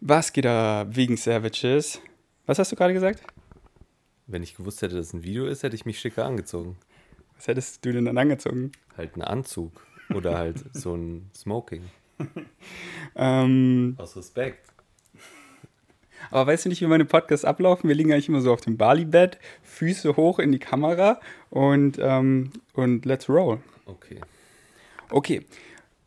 Was geht da wegen Savages? Was hast du gerade gesagt? Wenn ich gewusst hätte, dass es ein Video ist, hätte ich mich schicker angezogen. Was hättest du denn dann angezogen? Halt einen Anzug oder halt so ein Smoking. Ähm, Aus Respekt. aber weißt du nicht, wie meine Podcasts ablaufen? Wir liegen eigentlich immer so auf dem Bali-Bett, Füße hoch in die Kamera und, ähm, und let's roll. Okay. Okay,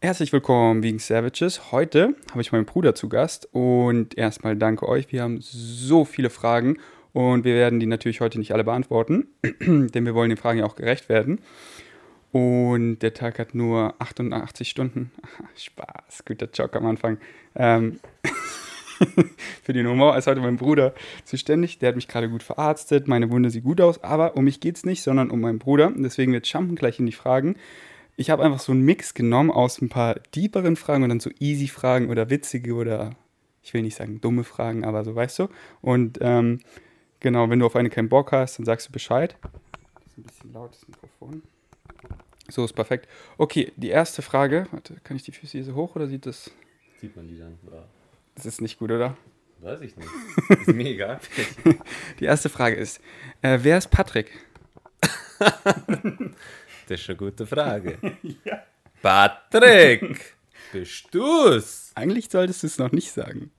herzlich willkommen wegen Savages. Heute habe ich meinen Bruder zu Gast und erstmal danke euch. Wir haben so viele Fragen und wir werden die natürlich heute nicht alle beantworten, denn wir wollen den Fragen ja auch gerecht werden. Und der Tag hat nur 88 Stunden. Spaß, guter Joke am Anfang. Ähm, für den Humor ist heute mein Bruder zuständig. Der hat mich gerade gut verarztet. Meine Wunde sieht gut aus, aber um mich geht es nicht, sondern um meinen Bruder. Deswegen wir jumpen gleich in die Fragen. Ich habe einfach so einen Mix genommen aus ein paar deeperen Fragen und dann so easy Fragen oder witzige oder ich will nicht sagen dumme Fragen, aber so weißt du. Und ähm, genau, wenn du auf eine keinen Bock hast, dann sagst du Bescheid. Das ist ein bisschen laut, das Mikrofon. So ist perfekt. Okay, die erste Frage. Warte, kann ich die Füße hier so hoch oder sieht das. Sieht man die dann? Ja. Das ist nicht gut, oder? Weiß ich nicht. Ist mir egal. Die erste Frage ist: äh, Wer ist Patrick? Das ist eine gute Frage. Patrick! Bist du's? Eigentlich solltest du es noch nicht sagen.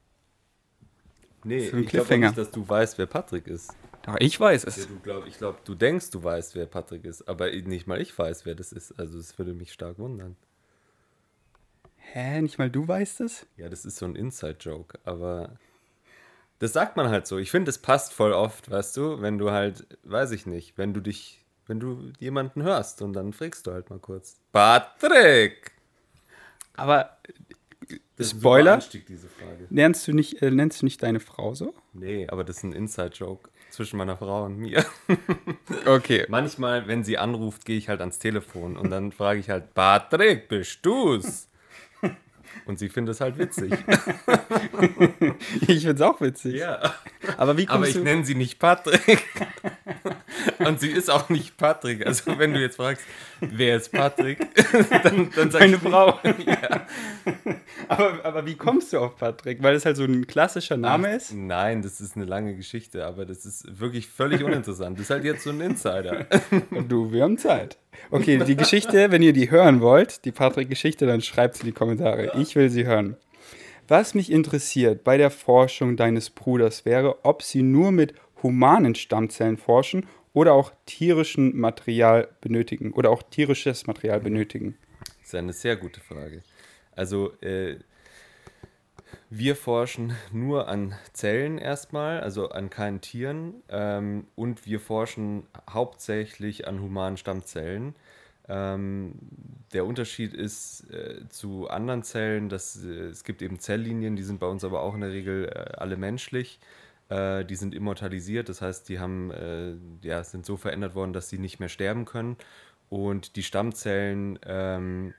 Nee, ich glaube nicht, dass du weißt, wer Patrick ist. Doch, ich weiß Ja, es. du glaub, ich glaube, du denkst, du weißt, wer Patrick ist, aber nicht mal ich weiß, wer das ist. Also es würde mich stark wundern. Hä, nicht mal du weißt es? Ja, das ist so ein Inside-Joke, aber das sagt man halt so. Ich finde, es passt voll oft, weißt du, wenn du halt, weiß ich nicht, wenn du dich, wenn du jemanden hörst und dann fragst du halt mal kurz. Patrick! Aber Spoiler? nennst du nicht, äh, nennst du nicht deine Frau so? Nee, aber das ist ein Inside-Joke zwischen meiner Frau und mir. Okay. Manchmal, wenn sie anruft, gehe ich halt ans Telefon und dann frage ich halt, Patrick, bist du's? Und sie findet es halt witzig. Ich find's auch witzig. Ja. Aber wie Aber kommst ich du... nenne sie nicht Patrick. Und sie ist auch nicht Patrick. Also wenn du jetzt fragst, wer ist Patrick, dann, dann sag Meine ich Frau. Ja. aber, aber wie kommst du auf Patrick? Weil es halt so ein klassischer Name ist? Nein, das ist eine lange Geschichte, aber das ist wirklich völlig uninteressant. Das ist halt jetzt so ein Insider. Und du, wir haben Zeit. Okay, die Geschichte, wenn ihr die hören wollt, die Patrick-Geschichte, dann schreibt sie in die Kommentare. Ich will sie hören. Was mich interessiert bei der Forschung deines Bruders wäre, ob sie nur mit humanen Stammzellen forschen oder auch tierischen Material benötigen oder auch tierisches Material benötigen. Das ist eine sehr gute Frage. Also, äh, wir forschen nur an Zellen erstmal, also an keinen Tieren. Ähm, und wir forschen hauptsächlich an humanen Stammzellen. Ähm, der Unterschied ist äh, zu anderen Zellen, dass äh, es gibt eben Zelllinien, die sind bei uns aber auch in der Regel äh, alle menschlich. Äh, die sind immortalisiert, das heißt, die haben, äh, ja, sind so verändert worden, dass sie nicht mehr sterben können. Und die Stammzellen, ähm,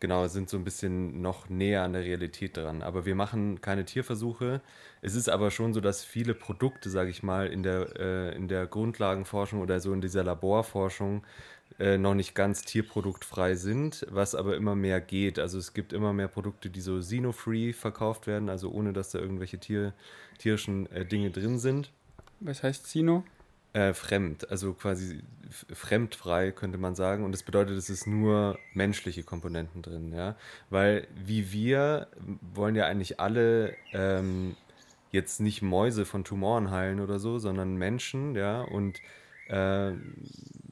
genau, sind so ein bisschen noch näher an der Realität dran. Aber wir machen keine Tierversuche. Es ist aber schon so, dass viele Produkte, sage ich mal, in der, äh, in der Grundlagenforschung oder so in dieser Laborforschung äh, noch nicht ganz tierproduktfrei sind, was aber immer mehr geht. Also es gibt immer mehr Produkte, die so xeno-free verkauft werden, also ohne dass da irgendwelche Tier, tierischen äh, Dinge drin sind. Was heißt Sino? Äh, fremd, also quasi fremdfrei könnte man sagen. Und das bedeutet, es ist nur menschliche Komponenten drin, ja. Weil wie wir wollen ja eigentlich alle ähm, jetzt nicht Mäuse von Tumoren heilen oder so, sondern Menschen, ja. Und äh,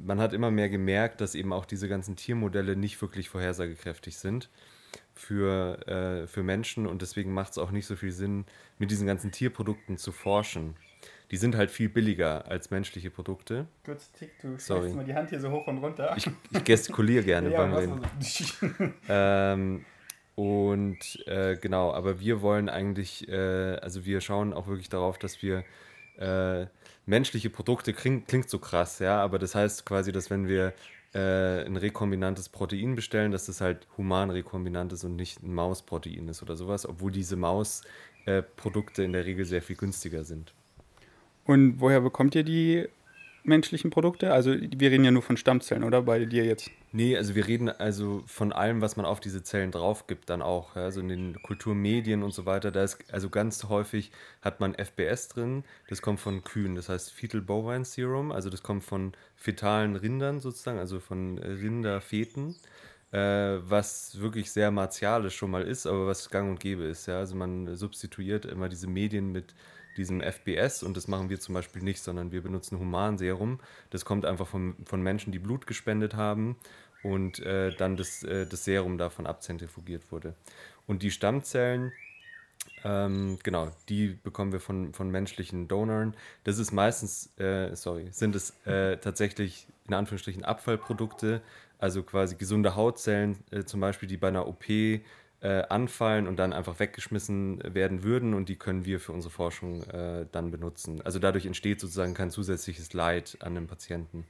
man hat immer mehr gemerkt, dass eben auch diese ganzen Tiermodelle nicht wirklich vorhersagekräftig sind für, äh, für Menschen und deswegen macht es auch nicht so viel Sinn, mit diesen ganzen Tierprodukten zu forschen. Die sind halt viel billiger als menschliche Produkte. Kurz Tick, du Sorry. mal die Hand hier so hoch und runter. Ich, ich gestikuliere gerne ja, beim Reden. so. Ähm, und äh, genau, aber wir wollen eigentlich, äh, also wir schauen auch wirklich darauf, dass wir äh, menschliche Produkte, klingt, klingt so krass, ja, aber das heißt quasi, dass wenn wir äh, ein rekombinantes Protein bestellen, dass das halt human rekombinant ist und nicht ein Mausprotein ist oder sowas, obwohl diese Mausprodukte äh, in der Regel sehr viel günstiger sind. Und woher bekommt ihr die menschlichen Produkte? Also wir reden ja nur von Stammzellen, oder? Bei dir jetzt. Nee, also wir reden also von allem, was man auf diese Zellen drauf gibt, dann auch. Ja? Also in den Kulturmedien und so weiter. Da ist also ganz häufig hat man FBS drin. Das kommt von Kühen, das heißt Fetal Bovine Serum. Also das kommt von fetalen Rindern sozusagen, also von Rinderfeten. Äh, was wirklich sehr martialisch schon mal ist, aber was gang und gäbe ist. Ja? Also man substituiert immer diese Medien mit diesem FBS und das machen wir zum Beispiel nicht, sondern wir benutzen Humanserum. Das kommt einfach von, von Menschen, die Blut gespendet haben und äh, dann das, äh, das Serum davon abzentrifugiert wurde. Und die Stammzellen, ähm, genau, die bekommen wir von, von menschlichen Donoren. Das ist meistens, äh, sorry, sind es äh, tatsächlich in Anführungsstrichen Abfallprodukte, also quasi gesunde Hautzellen, äh, zum Beispiel, die bei einer OP äh, anfallen und dann einfach weggeschmissen werden würden und die können wir für unsere Forschung äh, dann benutzen. Also dadurch entsteht sozusagen kein zusätzliches Leid an dem Patienten.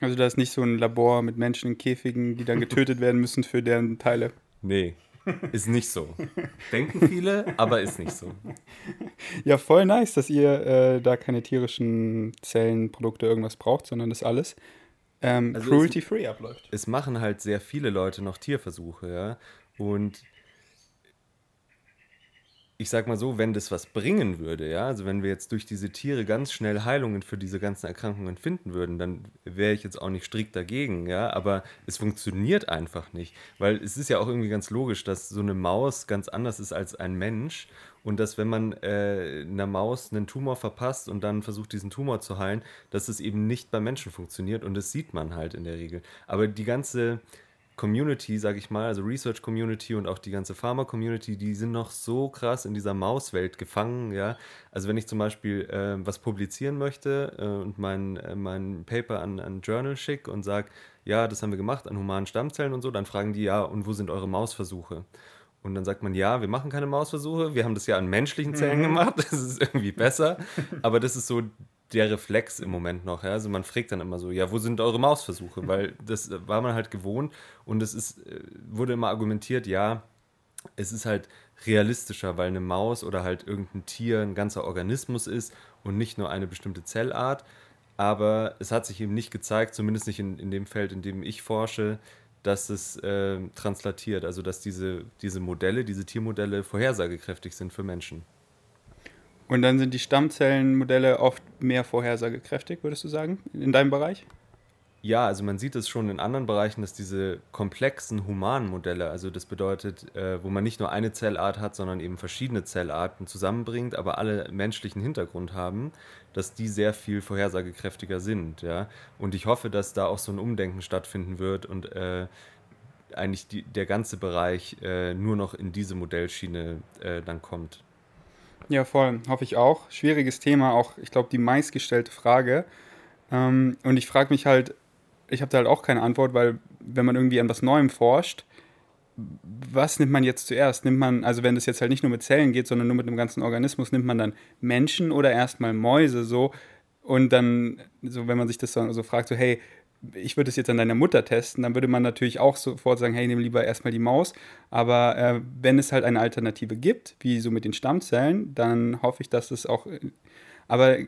Also da ist nicht so ein Labor mit Menschen in Käfigen, die dann getötet werden müssen für deren Teile. Nee, ist nicht so. Denken viele, aber ist nicht so. Ja, voll nice, dass ihr äh, da keine tierischen Zellenprodukte irgendwas braucht, sondern das alles ähm, also cruelty-free abläuft. Es machen halt sehr viele Leute noch Tierversuche, ja. Und ich sag mal so, wenn das was bringen würde, ja, also wenn wir jetzt durch diese Tiere ganz schnell Heilungen für diese ganzen Erkrankungen finden würden, dann wäre ich jetzt auch nicht strikt dagegen, ja, aber es funktioniert einfach nicht, weil es ist ja auch irgendwie ganz logisch, dass so eine Maus ganz anders ist als ein Mensch und dass wenn man äh, einer Maus einen Tumor verpasst und dann versucht, diesen Tumor zu heilen, dass es eben nicht bei Menschen funktioniert und das sieht man halt in der Regel. Aber die ganze Community, sag ich mal, also Research Community und auch die ganze Pharma Community, die sind noch so krass in dieser Mauswelt gefangen, ja. Also wenn ich zum Beispiel äh, was publizieren möchte äh, und mein, äh, mein Paper an ein Journal schicke und sage, ja, das haben wir gemacht an humanen Stammzellen und so, dann fragen die, ja, und wo sind eure Mausversuche? Und dann sagt man, ja, wir machen keine Mausversuche, wir haben das ja an menschlichen Zellen mhm. gemacht, das ist irgendwie besser. Aber das ist so der Reflex im Moment noch. Ja? Also man fragt dann immer so, ja, wo sind eure Mausversuche? Weil das war man halt gewohnt und es ist, äh, wurde immer argumentiert, ja, es ist halt realistischer, weil eine Maus oder halt irgendein Tier ein ganzer Organismus ist und nicht nur eine bestimmte Zellart. Aber es hat sich eben nicht gezeigt, zumindest nicht in, in dem Feld, in dem ich forsche, dass es äh, translatiert, also dass diese, diese Modelle, diese Tiermodelle vorhersagekräftig sind für Menschen. Und dann sind die Stammzellenmodelle oft mehr vorhersagekräftig, würdest du sagen, in deinem Bereich? Ja, also man sieht es schon in anderen Bereichen, dass diese komplexen humanen Modelle, also das bedeutet, äh, wo man nicht nur eine Zellart hat, sondern eben verschiedene Zellarten zusammenbringt, aber alle menschlichen Hintergrund haben, dass die sehr viel vorhersagekräftiger sind. Ja? Und ich hoffe, dass da auch so ein Umdenken stattfinden wird und äh, eigentlich die, der ganze Bereich äh, nur noch in diese Modellschiene äh, dann kommt. Ja, voll. Hoffe ich auch. Schwieriges Thema, auch, ich glaube, die meistgestellte Frage. Ähm, und ich frage mich halt, ich habe da halt auch keine Antwort, weil wenn man irgendwie an was Neuem forscht, was nimmt man jetzt zuerst? Nimmt man, also wenn das jetzt halt nicht nur mit Zellen geht, sondern nur mit einem ganzen Organismus, nimmt man dann Menschen oder erstmal Mäuse so? Und dann, so wenn man sich das so, so fragt, so hey, ich würde es jetzt an deiner Mutter testen, dann würde man natürlich auch sofort sagen, hey, nimm lieber erstmal die Maus. Aber äh, wenn es halt eine Alternative gibt, wie so mit den Stammzellen, dann hoffe ich, dass es auch. Äh, aber.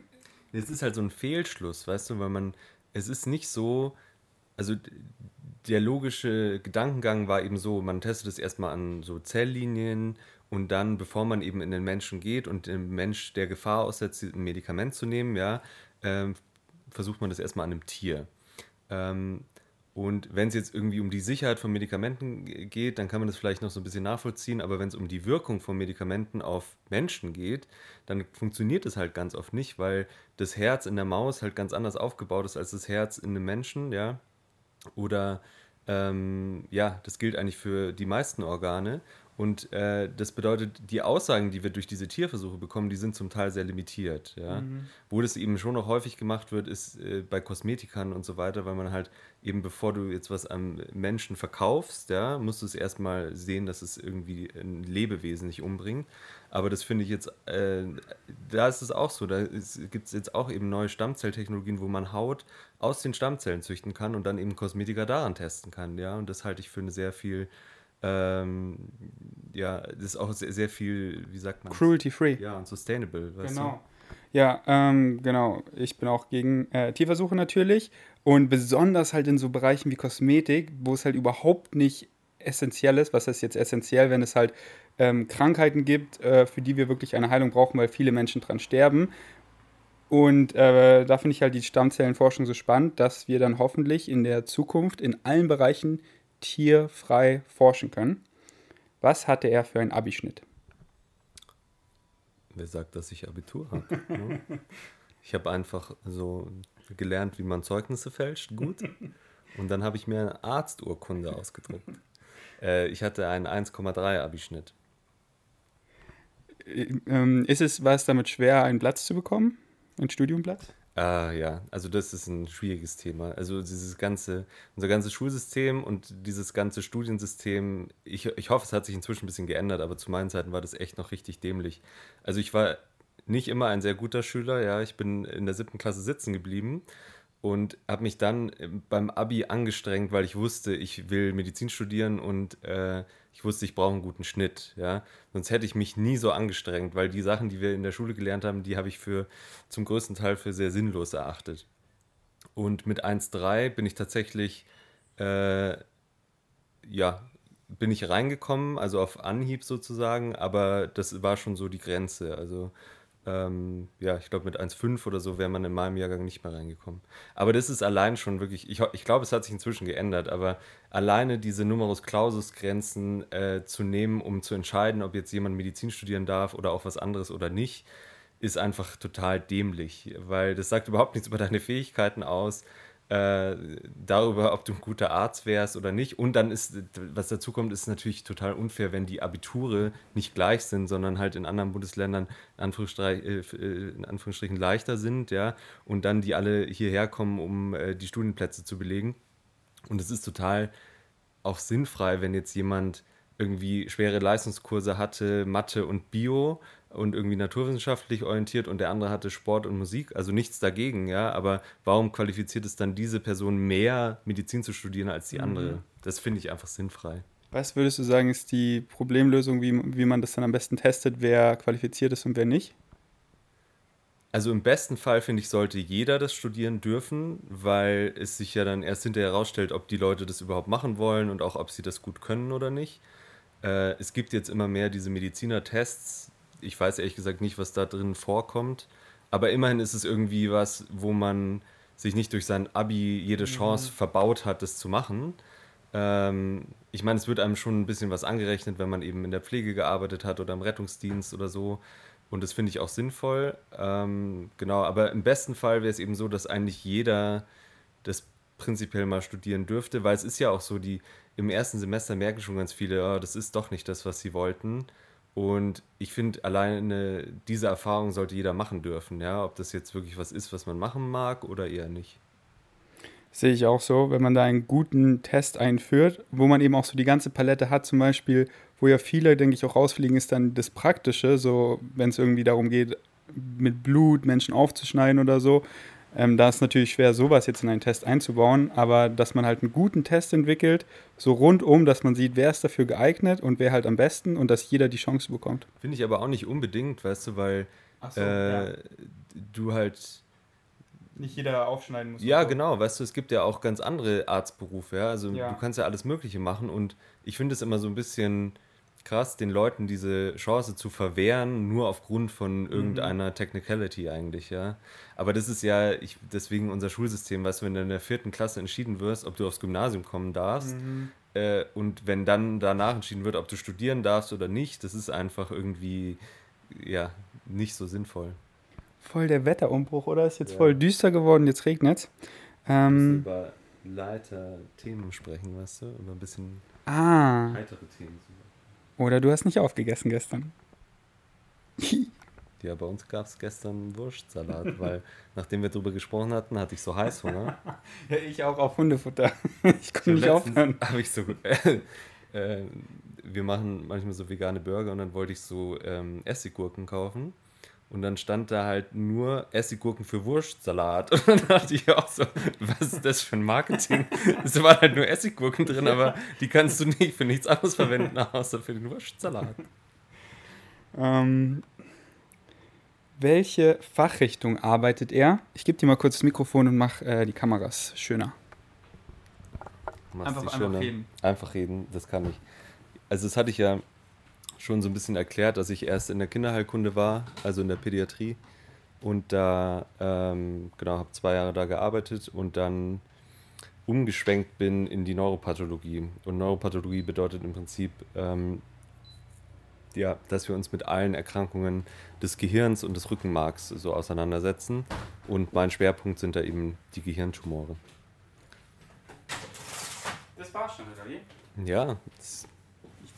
Es ist halt so ein Fehlschluss, weißt du, weil man. Es ist nicht so. Also der logische Gedankengang war eben so, man testet es erstmal an so Zelllinien und dann, bevor man eben in den Menschen geht und dem Mensch der Gefahr aussetzt, ein Medikament zu nehmen, ja, äh, versucht man das erstmal an einem Tier. Ähm, und wenn es jetzt irgendwie um die Sicherheit von Medikamenten geht, dann kann man das vielleicht noch so ein bisschen nachvollziehen. Aber wenn es um die Wirkung von Medikamenten auf Menschen geht, dann funktioniert es halt ganz oft nicht, weil das Herz in der Maus halt ganz anders aufgebaut ist als das Herz in einem Menschen, ja. Oder ähm, ja, das gilt eigentlich für die meisten Organe. Und äh, das bedeutet, die Aussagen, die wir durch diese Tierversuche bekommen, die sind zum Teil sehr limitiert. Ja? Mhm. Wo das eben schon noch häufig gemacht wird, ist äh, bei Kosmetikern und so weiter, weil man halt eben, bevor du jetzt was am Menschen verkaufst, ja, musst du es erstmal sehen, dass es irgendwie ein Lebewesen nicht umbringt. Aber das finde ich jetzt, äh, da ist es auch so, da gibt es jetzt auch eben neue Stammzelltechnologien, wo man Haut aus den Stammzellen züchten kann und dann eben Kosmetika daran testen kann. Ja? Und das halte ich für eine sehr viel ähm, ja, das ist auch sehr, sehr viel, wie sagt man? Cruelty-free. Ja, und sustainable. genau. Ja, ähm, genau. Ich bin auch gegen äh, Tierversuche natürlich. Und besonders halt in so Bereichen wie Kosmetik, wo es halt überhaupt nicht essentiell ist. Was ist jetzt essentiell, wenn es halt ähm, Krankheiten gibt, äh, für die wir wirklich eine Heilung brauchen, weil viele Menschen dran sterben. Und äh, da finde ich halt die Stammzellenforschung so spannend, dass wir dann hoffentlich in der Zukunft in allen Bereichen tierfrei forschen können. Was hatte er für einen Abischnitt? Wer sagt, dass ich Abitur habe? Ne? ich habe einfach so gelernt, wie man Zeugnisse fälscht, gut. Und dann habe ich mir eine Arzturkunde ausgedruckt. Äh, ich hatte einen 1,3 Abischnitt. Ähm, ist es was damit schwer, einen Platz zu bekommen? Einen Studiumplatz? Ah, ja, also das ist ein schwieriges Thema. Also dieses ganze, unser ganzes Schulsystem und dieses ganze Studiensystem, ich, ich hoffe, es hat sich inzwischen ein bisschen geändert, aber zu meinen Zeiten war das echt noch richtig dämlich. Also ich war nicht immer ein sehr guter Schüler, ja, ich bin in der siebten Klasse sitzen geblieben und habe mich dann beim Abi angestrengt, weil ich wusste, ich will Medizin studieren und äh, ich wusste, ich brauche einen guten Schnitt. Ja? Sonst hätte ich mich nie so angestrengt, weil die Sachen, die wir in der Schule gelernt haben, die habe ich für zum größten Teil für sehr sinnlos erachtet. Und mit 1,3 bin ich tatsächlich, äh, ja, bin ich reingekommen, also auf Anhieb sozusagen, aber das war schon so die Grenze. Also ähm, ja, ich glaube, mit 1,5 oder so wäre man in meinem Jahrgang nicht mehr reingekommen. Aber das ist allein schon wirklich, ich, ich glaube, es hat sich inzwischen geändert, aber alleine diese Numerus Clausus-Grenzen äh, zu nehmen, um zu entscheiden, ob jetzt jemand Medizin studieren darf oder auch was anderes oder nicht, ist einfach total dämlich, weil das sagt überhaupt nichts über deine Fähigkeiten aus äh, darüber, ob du ein guter Arzt wärst oder nicht. Und dann ist, was dazu kommt, ist natürlich total unfair, wenn die Abiture nicht gleich sind, sondern halt in anderen Bundesländern in, Anführungsstrich, äh, äh, in Anführungsstrichen leichter sind, ja, und dann die alle hierher kommen, um äh, die Studienplätze zu belegen. Und es ist total auch sinnfrei, wenn jetzt jemand irgendwie schwere Leistungskurse hatte, Mathe und Bio und irgendwie naturwissenschaftlich orientiert und der andere hatte Sport und Musik, also nichts dagegen, ja, aber warum qualifiziert es dann diese Person mehr, Medizin zu studieren als die mhm. andere? Das finde ich einfach sinnfrei. Was würdest du sagen, ist die Problemlösung, wie, wie man das dann am besten testet, wer qualifiziert ist und wer nicht? Also im besten Fall, finde ich, sollte jeder das studieren dürfen, weil es sich ja dann erst hinterher herausstellt, ob die Leute das überhaupt machen wollen und auch, ob sie das gut können oder nicht. Äh, es gibt jetzt immer mehr diese Medizinertests, ich weiß ehrlich gesagt nicht, was da drin vorkommt. Aber immerhin ist es irgendwie was, wo man sich nicht durch sein Abi jede mhm. Chance mhm. verbaut hat, das zu machen. Ähm, ich meine, es wird einem schon ein bisschen was angerechnet, wenn man eben in der Pflege gearbeitet hat oder im Rettungsdienst oder so. Und das finde ich auch sinnvoll. Ähm, genau, aber im besten Fall wäre es eben so, dass eigentlich jeder das prinzipiell mal studieren dürfte, weil es ist ja auch so, die im ersten Semester merken schon ganz viele, oh, das ist doch nicht das, was sie wollten. Und ich finde, alleine diese Erfahrung sollte jeder machen dürfen, ja, ob das jetzt wirklich was ist, was man machen mag oder eher nicht. Sehe ich auch so, wenn man da einen guten Test einführt, wo man eben auch so die ganze Palette hat, zum Beispiel, wo ja viele, denke ich, auch rausfliegen, ist dann das Praktische, so wenn es irgendwie darum geht, mit Blut Menschen aufzuschneiden oder so, ähm, da ist natürlich schwer, sowas jetzt in einen Test einzubauen, aber dass man halt einen guten Test entwickelt, so rundum, dass man sieht, wer ist dafür geeignet und wer halt am besten und dass jeder die Chance bekommt. Finde ich aber auch nicht unbedingt, weißt du, weil so, äh, ja. du halt. Nicht jeder aufschneiden muss. Ja, genau, weißt du, es gibt ja auch ganz andere Arztberufe, ja. Also ja. du kannst ja alles Mögliche machen und ich finde es immer so ein bisschen krass, den Leuten diese Chance zu verwehren, nur aufgrund von mhm. irgendeiner Technicality eigentlich, ja. Aber das ist ja ich, deswegen unser Schulsystem, weißt du, wenn du in der vierten Klasse entschieden wirst, ob du aufs Gymnasium kommen darfst, mhm. äh, und wenn dann danach entschieden wird, ob du studieren darfst oder nicht, das ist einfach irgendwie, ja, nicht so sinnvoll. Voll der Wetterumbruch, oder? Ist jetzt ja. voll düster geworden, jetzt regnet es. Ähm, über Leiter Themen sprechen, weißt du? Über ein bisschen ah. heitere Themen. Oder du hast nicht aufgegessen gestern. Ja, bei uns gab es gestern Wurstsalat, weil nachdem wir darüber gesprochen hatten, hatte ich so Heißhunger. ja, ich auch auf Hundefutter. Ich konnte nicht aufhören. Habe ich so. Äh, äh, wir machen manchmal so vegane Burger und dann wollte ich so ähm, Essiggurken kaufen. Und dann stand da halt nur Essiggurken für Wurstsalat. Und dann dachte ich auch so, was ist das für ein Marketing? Es waren halt nur Essiggurken drin, aber die kannst du nicht für nichts anderes verwenden, außer für den Wurstsalat. Ähm, welche Fachrichtung arbeitet er? Ich gebe dir mal kurz das Mikrofon und mache äh, die Kameras schöner. Einfach, einfach reden. Einfach reden, das kann ich. Also das hatte ich ja schon so ein bisschen erklärt, dass ich erst in der Kinderheilkunde war, also in der Pädiatrie. Und da, ähm, genau, habe zwei Jahre da gearbeitet und dann umgeschwenkt bin in die Neuropathologie. Und Neuropathologie bedeutet im Prinzip, ähm, ja, dass wir uns mit allen Erkrankungen des Gehirns und des Rückenmarks so auseinandersetzen. Und mein Schwerpunkt sind da eben die Gehirntumore. Das war schon, oder wie? Ja. Ich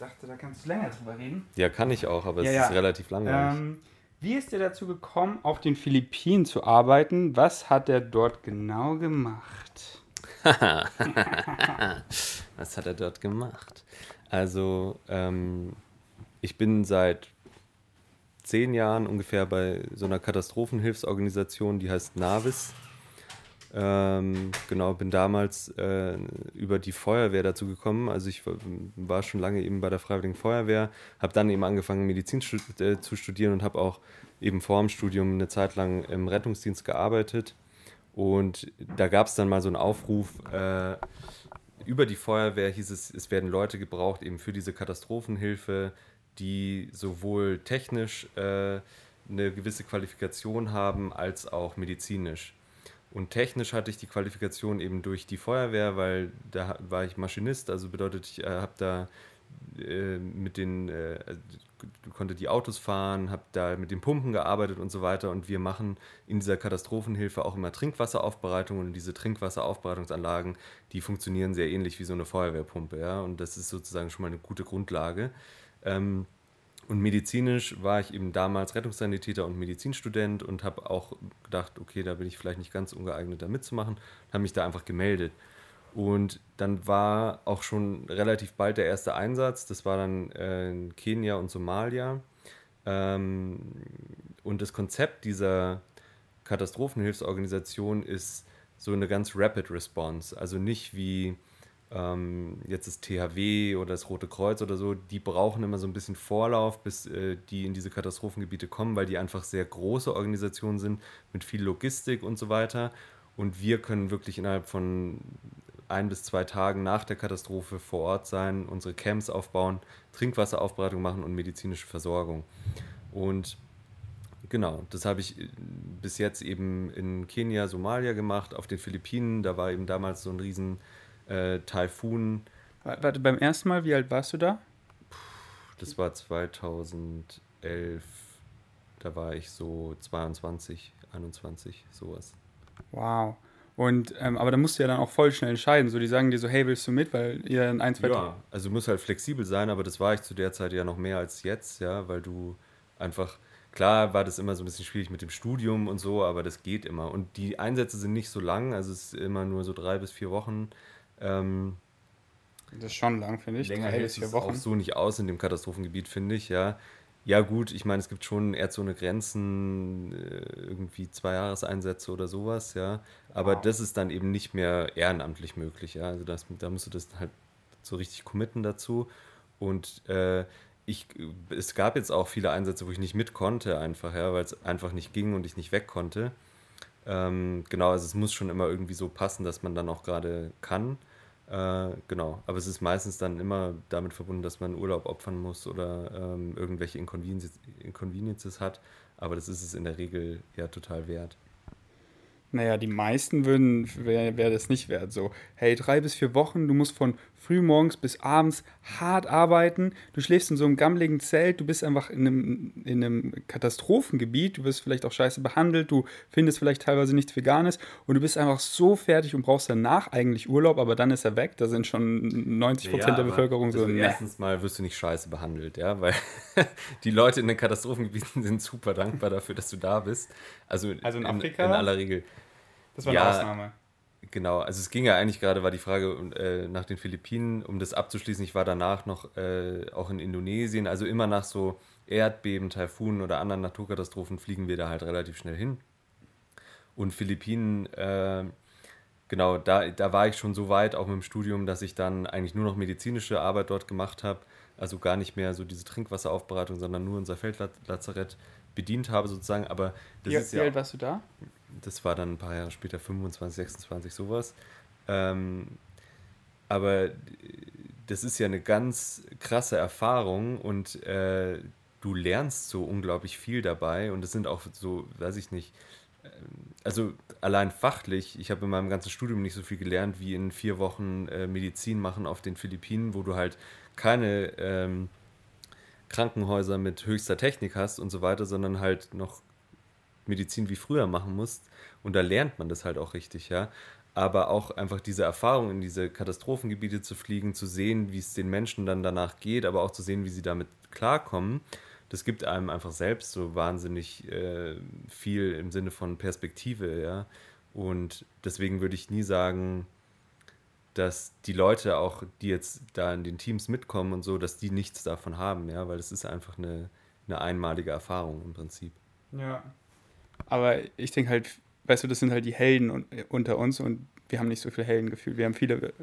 dachte, da kannst du länger drüber reden. Ja, kann ich auch, aber ja, es ja. ist relativ langweilig. Ähm, wie ist er dazu gekommen, auf den Philippinen zu arbeiten? Was hat er dort genau gemacht? Was hat er dort gemacht? Also, ähm, ich bin seit zehn Jahren ungefähr bei so einer Katastrophenhilfsorganisation, die heißt NAVIS. Ähm, genau, bin damals äh, über die Feuerwehr dazu gekommen. Also ich war schon lange eben bei der Freiwilligen Feuerwehr, habe dann eben angefangen, Medizin stud äh, zu studieren und habe auch eben vor dem Studium eine Zeit lang im Rettungsdienst gearbeitet. Und da gab es dann mal so einen Aufruf, äh, über die Feuerwehr hieß es, es werden Leute gebraucht eben für diese Katastrophenhilfe, die sowohl technisch äh, eine gewisse Qualifikation haben als auch medizinisch. Und technisch hatte ich die Qualifikation eben durch die Feuerwehr, weil da war ich Maschinist, also bedeutet, ich äh, habe da äh, mit den, äh, konnte die Autos fahren, habe da mit den Pumpen gearbeitet und so weiter. Und wir machen in dieser Katastrophenhilfe auch immer Trinkwasseraufbereitung und diese Trinkwasseraufbereitungsanlagen, die funktionieren sehr ähnlich wie so eine Feuerwehrpumpe, ja. Und das ist sozusagen schon mal eine gute Grundlage. Ähm, und medizinisch war ich eben damals Rettungssanitäter und Medizinstudent und habe auch gedacht, okay, da bin ich vielleicht nicht ganz ungeeignet, da mitzumachen, habe mich da einfach gemeldet. Und dann war auch schon relativ bald der erste Einsatz. Das war dann äh, in Kenia und Somalia. Ähm, und das Konzept dieser Katastrophenhilfsorganisation ist so eine ganz Rapid Response. Also nicht wie ähm, jetzt das THW oder das Rote Kreuz oder so, die brauchen immer so ein bisschen Vorlauf, bis äh, die in diese Katastrophengebiete kommen, weil die einfach sehr große Organisationen sind mit viel Logistik und so weiter. Und wir können wirklich innerhalb von ein bis zwei Tagen nach der Katastrophe vor Ort sein, unsere Camps aufbauen, Trinkwasseraufbereitung machen und medizinische Versorgung. Und genau, das habe ich äh, bis jetzt eben in Kenia, Somalia gemacht, auf den Philippinen. Da war eben damals so ein riesen äh, Taifun. Warte, beim ersten Mal, wie alt warst du da? Das war 2011. Da war ich so 22, 21, sowas. Wow. Und, ähm, aber da musst du ja dann auch voll schnell entscheiden. So, die sagen dir so, hey, willst du mit? Weil ihr in ein, zwei Ja, also du musst halt flexibel sein, aber das war ich zu der Zeit ja noch mehr als jetzt, ja, weil du einfach, klar war das immer so ein bisschen schwierig mit dem Studium und so, aber das geht immer. Und die Einsätze sind nicht so lang, also es ist immer nur so drei bis vier Wochen. Ähm, das ist schon lang, finde ich. Länger hält es auch so nicht aus in dem Katastrophengebiet, finde ich, ja. Ja, gut, ich meine, es gibt schon Erdzone Grenzen, äh, irgendwie zwei Jahreseinsätze oder sowas, ja. Aber wow. das ist dann eben nicht mehr ehrenamtlich möglich, ja. Also das, da musst du das halt so richtig committen dazu. Und äh, ich, es gab jetzt auch viele Einsätze, wo ich nicht mit konnte, einfach, ja, weil es einfach nicht ging und ich nicht weg konnte. Ähm, genau, also es muss schon immer irgendwie so passen, dass man dann auch gerade kann. Äh, genau, aber es ist meistens dann immer damit verbunden, dass man Urlaub opfern muss oder ähm, irgendwelche Inconveniences, Inconveniences hat. Aber das ist es in der Regel ja total wert. Naja, die meisten würden, wäre wär das nicht wert. So, hey, drei bis vier Wochen, du musst von frühmorgens bis abends hart arbeiten, du schläfst in so einem gammeligen Zelt, du bist einfach in einem, in einem Katastrophengebiet, du wirst vielleicht auch scheiße behandelt, du findest vielleicht teilweise nichts Veganes und du bist einfach so fertig und brauchst danach eigentlich Urlaub, aber dann ist er weg, da sind schon 90 Prozent ja, der Bevölkerung so. Also erstens mal wirst du nicht scheiße behandelt, ja, weil die Leute in den Katastrophengebieten sind super dankbar dafür, dass du da bist. Also, also in, in Afrika? In aller Regel. Das war eine ja, Ausnahme. Genau, also es ging ja eigentlich gerade, war die Frage äh, nach den Philippinen, um das abzuschließen. Ich war danach noch äh, auch in Indonesien, also immer nach so Erdbeben, Taifunen oder anderen Naturkatastrophen fliegen wir da halt relativ schnell hin. Und Philippinen, äh, genau, da, da war ich schon so weit, auch mit dem Studium, dass ich dann eigentlich nur noch medizinische Arbeit dort gemacht habe. also gar nicht mehr so diese Trinkwasseraufbereitung, sondern nur unser Feldlazarett bedient habe sozusagen. Aber das wie, ist ja. Wie alt warst du da? Das war dann ein paar Jahre später, 25, 26, sowas. Ähm, aber das ist ja eine ganz krasse Erfahrung und äh, du lernst so unglaublich viel dabei und es sind auch so, weiß ich nicht, ähm, also allein fachlich, ich habe in meinem ganzen Studium nicht so viel gelernt wie in vier Wochen äh, Medizin machen auf den Philippinen, wo du halt keine ähm, Krankenhäuser mit höchster Technik hast und so weiter, sondern halt noch Medizin wie früher machen musst. Und da lernt man das halt auch richtig, ja. Aber auch einfach diese Erfahrung, in diese Katastrophengebiete zu fliegen, zu sehen, wie es den Menschen dann danach geht, aber auch zu sehen, wie sie damit klarkommen, das gibt einem einfach selbst so wahnsinnig äh, viel im Sinne von Perspektive, ja. Und deswegen würde ich nie sagen, dass die Leute auch, die jetzt da in den Teams mitkommen und so, dass die nichts davon haben, ja, weil es ist einfach eine, eine einmalige Erfahrung im Prinzip. Ja. Aber ich denke halt, weißt du, das sind halt die Helden unter uns und wir haben nicht so viel Heldengefühl. Wir haben viele.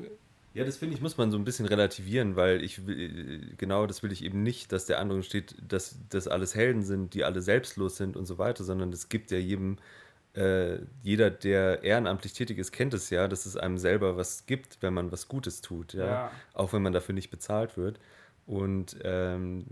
Ja, das finde ich, muss man so ein bisschen relativieren, weil ich will, genau das will ich eben nicht, dass der andere steht, dass das alles Helden sind, die alle selbstlos sind und so weiter, sondern es gibt ja jedem äh, jeder, der ehrenamtlich tätig ist, kennt es ja, dass es einem selber was gibt, wenn man was Gutes tut, ja. ja. Auch wenn man dafür nicht bezahlt wird. Und ähm,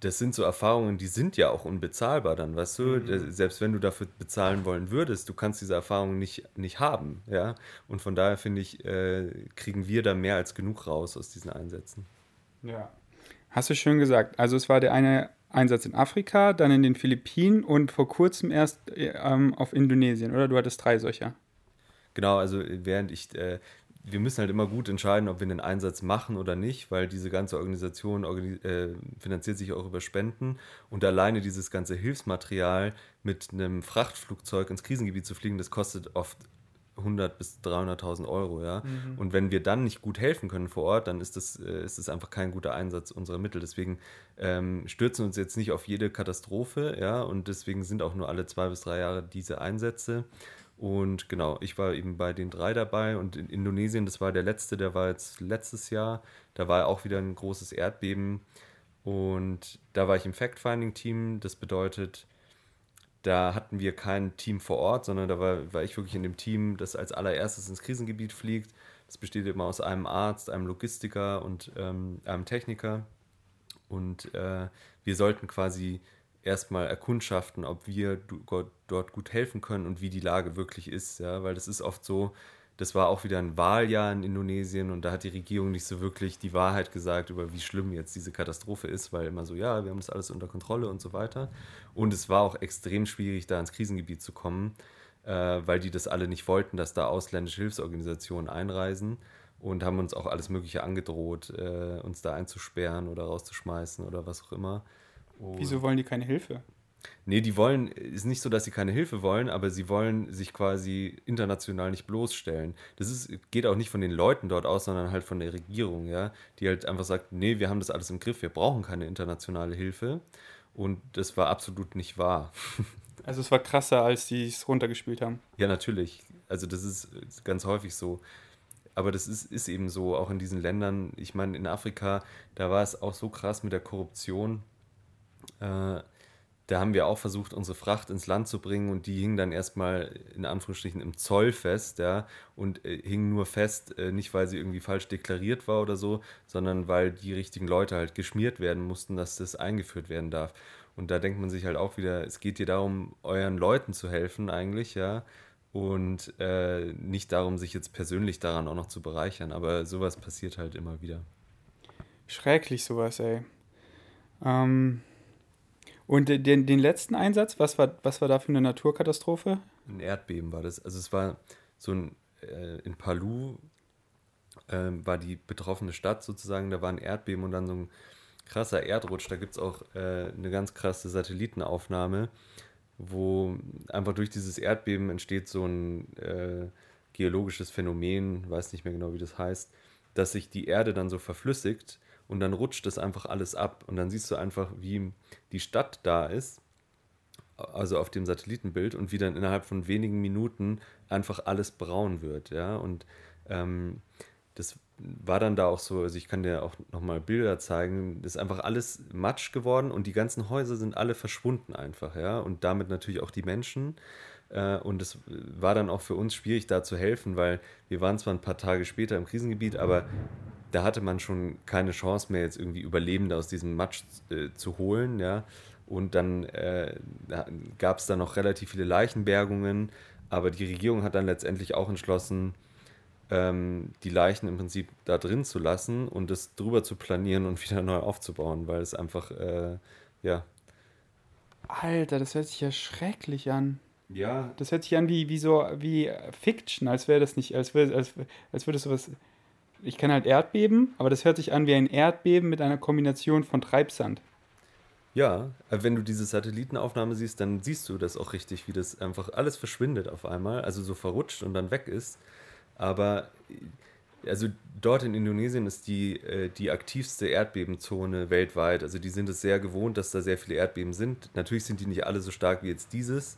das sind so Erfahrungen, die sind ja auch unbezahlbar dann, weißt du? Mhm. Selbst wenn du dafür bezahlen wollen würdest, du kannst diese Erfahrungen nicht, nicht haben, ja? Und von daher finde ich, äh, kriegen wir da mehr als genug raus aus diesen Einsätzen. Ja. Hast du schön gesagt. Also es war der eine Einsatz in Afrika, dann in den Philippinen und vor kurzem erst ähm, auf Indonesien, oder? Du hattest drei solcher. Genau, also während ich, äh, wir müssen halt immer gut entscheiden, ob wir einen Einsatz machen oder nicht, weil diese ganze Organisation organi äh, finanziert sich auch über Spenden und alleine dieses ganze Hilfsmaterial mit einem Frachtflugzeug ins Krisengebiet zu fliegen, das kostet oft 100 bis 300.000 Euro, ja. Mhm. Und wenn wir dann nicht gut helfen können vor Ort, dann ist das, äh, ist das einfach kein guter Einsatz unserer Mittel. Deswegen ähm, stürzen uns jetzt nicht auf jede Katastrophe, ja. Und deswegen sind auch nur alle zwei bis drei Jahre diese Einsätze. Und genau, ich war eben bei den drei dabei und in Indonesien, das war der letzte, der war jetzt letztes Jahr. Da war auch wieder ein großes Erdbeben. Und da war ich im Fact-Finding-Team. Das bedeutet, da hatten wir kein Team vor Ort, sondern da war, war ich wirklich in dem Team, das als allererstes ins Krisengebiet fliegt. Das besteht immer aus einem Arzt, einem Logistiker und ähm, einem Techniker. Und äh, wir sollten quasi erstmal erkundschaften, ob wir dort gut helfen können und wie die Lage wirklich ist. Ja? Weil das ist oft so, das war auch wieder ein Wahljahr in Indonesien und da hat die Regierung nicht so wirklich die Wahrheit gesagt über wie schlimm jetzt diese Katastrophe ist, weil immer so, ja, wir haben das alles unter Kontrolle und so weiter. Und es war auch extrem schwierig, da ins Krisengebiet zu kommen, äh, weil die das alle nicht wollten, dass da ausländische Hilfsorganisationen einreisen und haben uns auch alles Mögliche angedroht, äh, uns da einzusperren oder rauszuschmeißen oder was auch immer. Und Wieso wollen die keine Hilfe? Nee, die wollen, ist nicht so, dass sie keine Hilfe wollen, aber sie wollen sich quasi international nicht bloßstellen. Das ist, geht auch nicht von den Leuten dort aus, sondern halt von der Regierung, ja, die halt einfach sagt, nee, wir haben das alles im Griff, wir brauchen keine internationale Hilfe. Und das war absolut nicht wahr. Also es war krasser, als die es runtergespielt haben. Ja, natürlich. Also das ist ganz häufig so. Aber das ist, ist eben so, auch in diesen Ländern. Ich meine, in Afrika, da war es auch so krass mit der Korruption. Äh, da haben wir auch versucht, unsere Fracht ins Land zu bringen und die hing dann erstmal in Anführungsstrichen im Zoll fest, ja, und äh, hing nur fest, äh, nicht weil sie irgendwie falsch deklariert war oder so, sondern weil die richtigen Leute halt geschmiert werden mussten, dass das eingeführt werden darf. Und da denkt man sich halt auch wieder, es geht hier darum, euren Leuten zu helfen eigentlich, ja, und äh, nicht darum, sich jetzt persönlich daran auch noch zu bereichern, aber sowas passiert halt immer wieder. Schrecklich sowas, ey. Ähm, und den, den letzten Einsatz, was war, was war da für eine Naturkatastrophe? Ein Erdbeben war das. Also es war so ein, äh, in Palu äh, war die betroffene Stadt sozusagen, da war ein Erdbeben und dann so ein krasser Erdrutsch. Da gibt es auch äh, eine ganz krasse Satellitenaufnahme, wo einfach durch dieses Erdbeben entsteht so ein äh, geologisches Phänomen, weiß nicht mehr genau, wie das heißt, dass sich die Erde dann so verflüssigt und dann rutscht das einfach alles ab. Und dann siehst du einfach, wie die Stadt da ist, also auf dem Satellitenbild und wie dann innerhalb von wenigen Minuten einfach alles braun wird, ja, und ähm, das war dann da auch so, also ich kann dir auch nochmal Bilder zeigen, das ist einfach alles Matsch geworden und die ganzen Häuser sind alle verschwunden einfach, ja, und damit natürlich auch die Menschen. Äh, und es war dann auch für uns schwierig, da zu helfen, weil wir waren zwar ein paar Tage später im Krisengebiet, aber da hatte man schon keine Chance mehr, jetzt irgendwie Überlebende aus diesem Matsch äh, zu holen, ja. Und dann äh, gab es da noch relativ viele Leichenbergungen, aber die Regierung hat dann letztendlich auch entschlossen, ähm, die Leichen im Prinzip da drin zu lassen und das drüber zu planieren und wieder neu aufzubauen, weil es einfach, äh, ja. Alter, das hört sich ja schrecklich an. Ja. Das hört sich an wie, wie so, wie Fiction, als wäre das nicht, als, wär, als, als würde sowas. Ich kenne halt Erdbeben, aber das hört sich an wie ein Erdbeben mit einer Kombination von Treibsand. Ja, äh, wenn du diese Satellitenaufnahme siehst, dann siehst du das auch richtig, wie das einfach alles verschwindet auf einmal, also so verrutscht und dann weg ist. Aber also dort in Indonesien ist die, äh, die aktivste Erdbebenzone weltweit. Also die sind es sehr gewohnt, dass da sehr viele Erdbeben sind. Natürlich sind die nicht alle so stark wie jetzt dieses.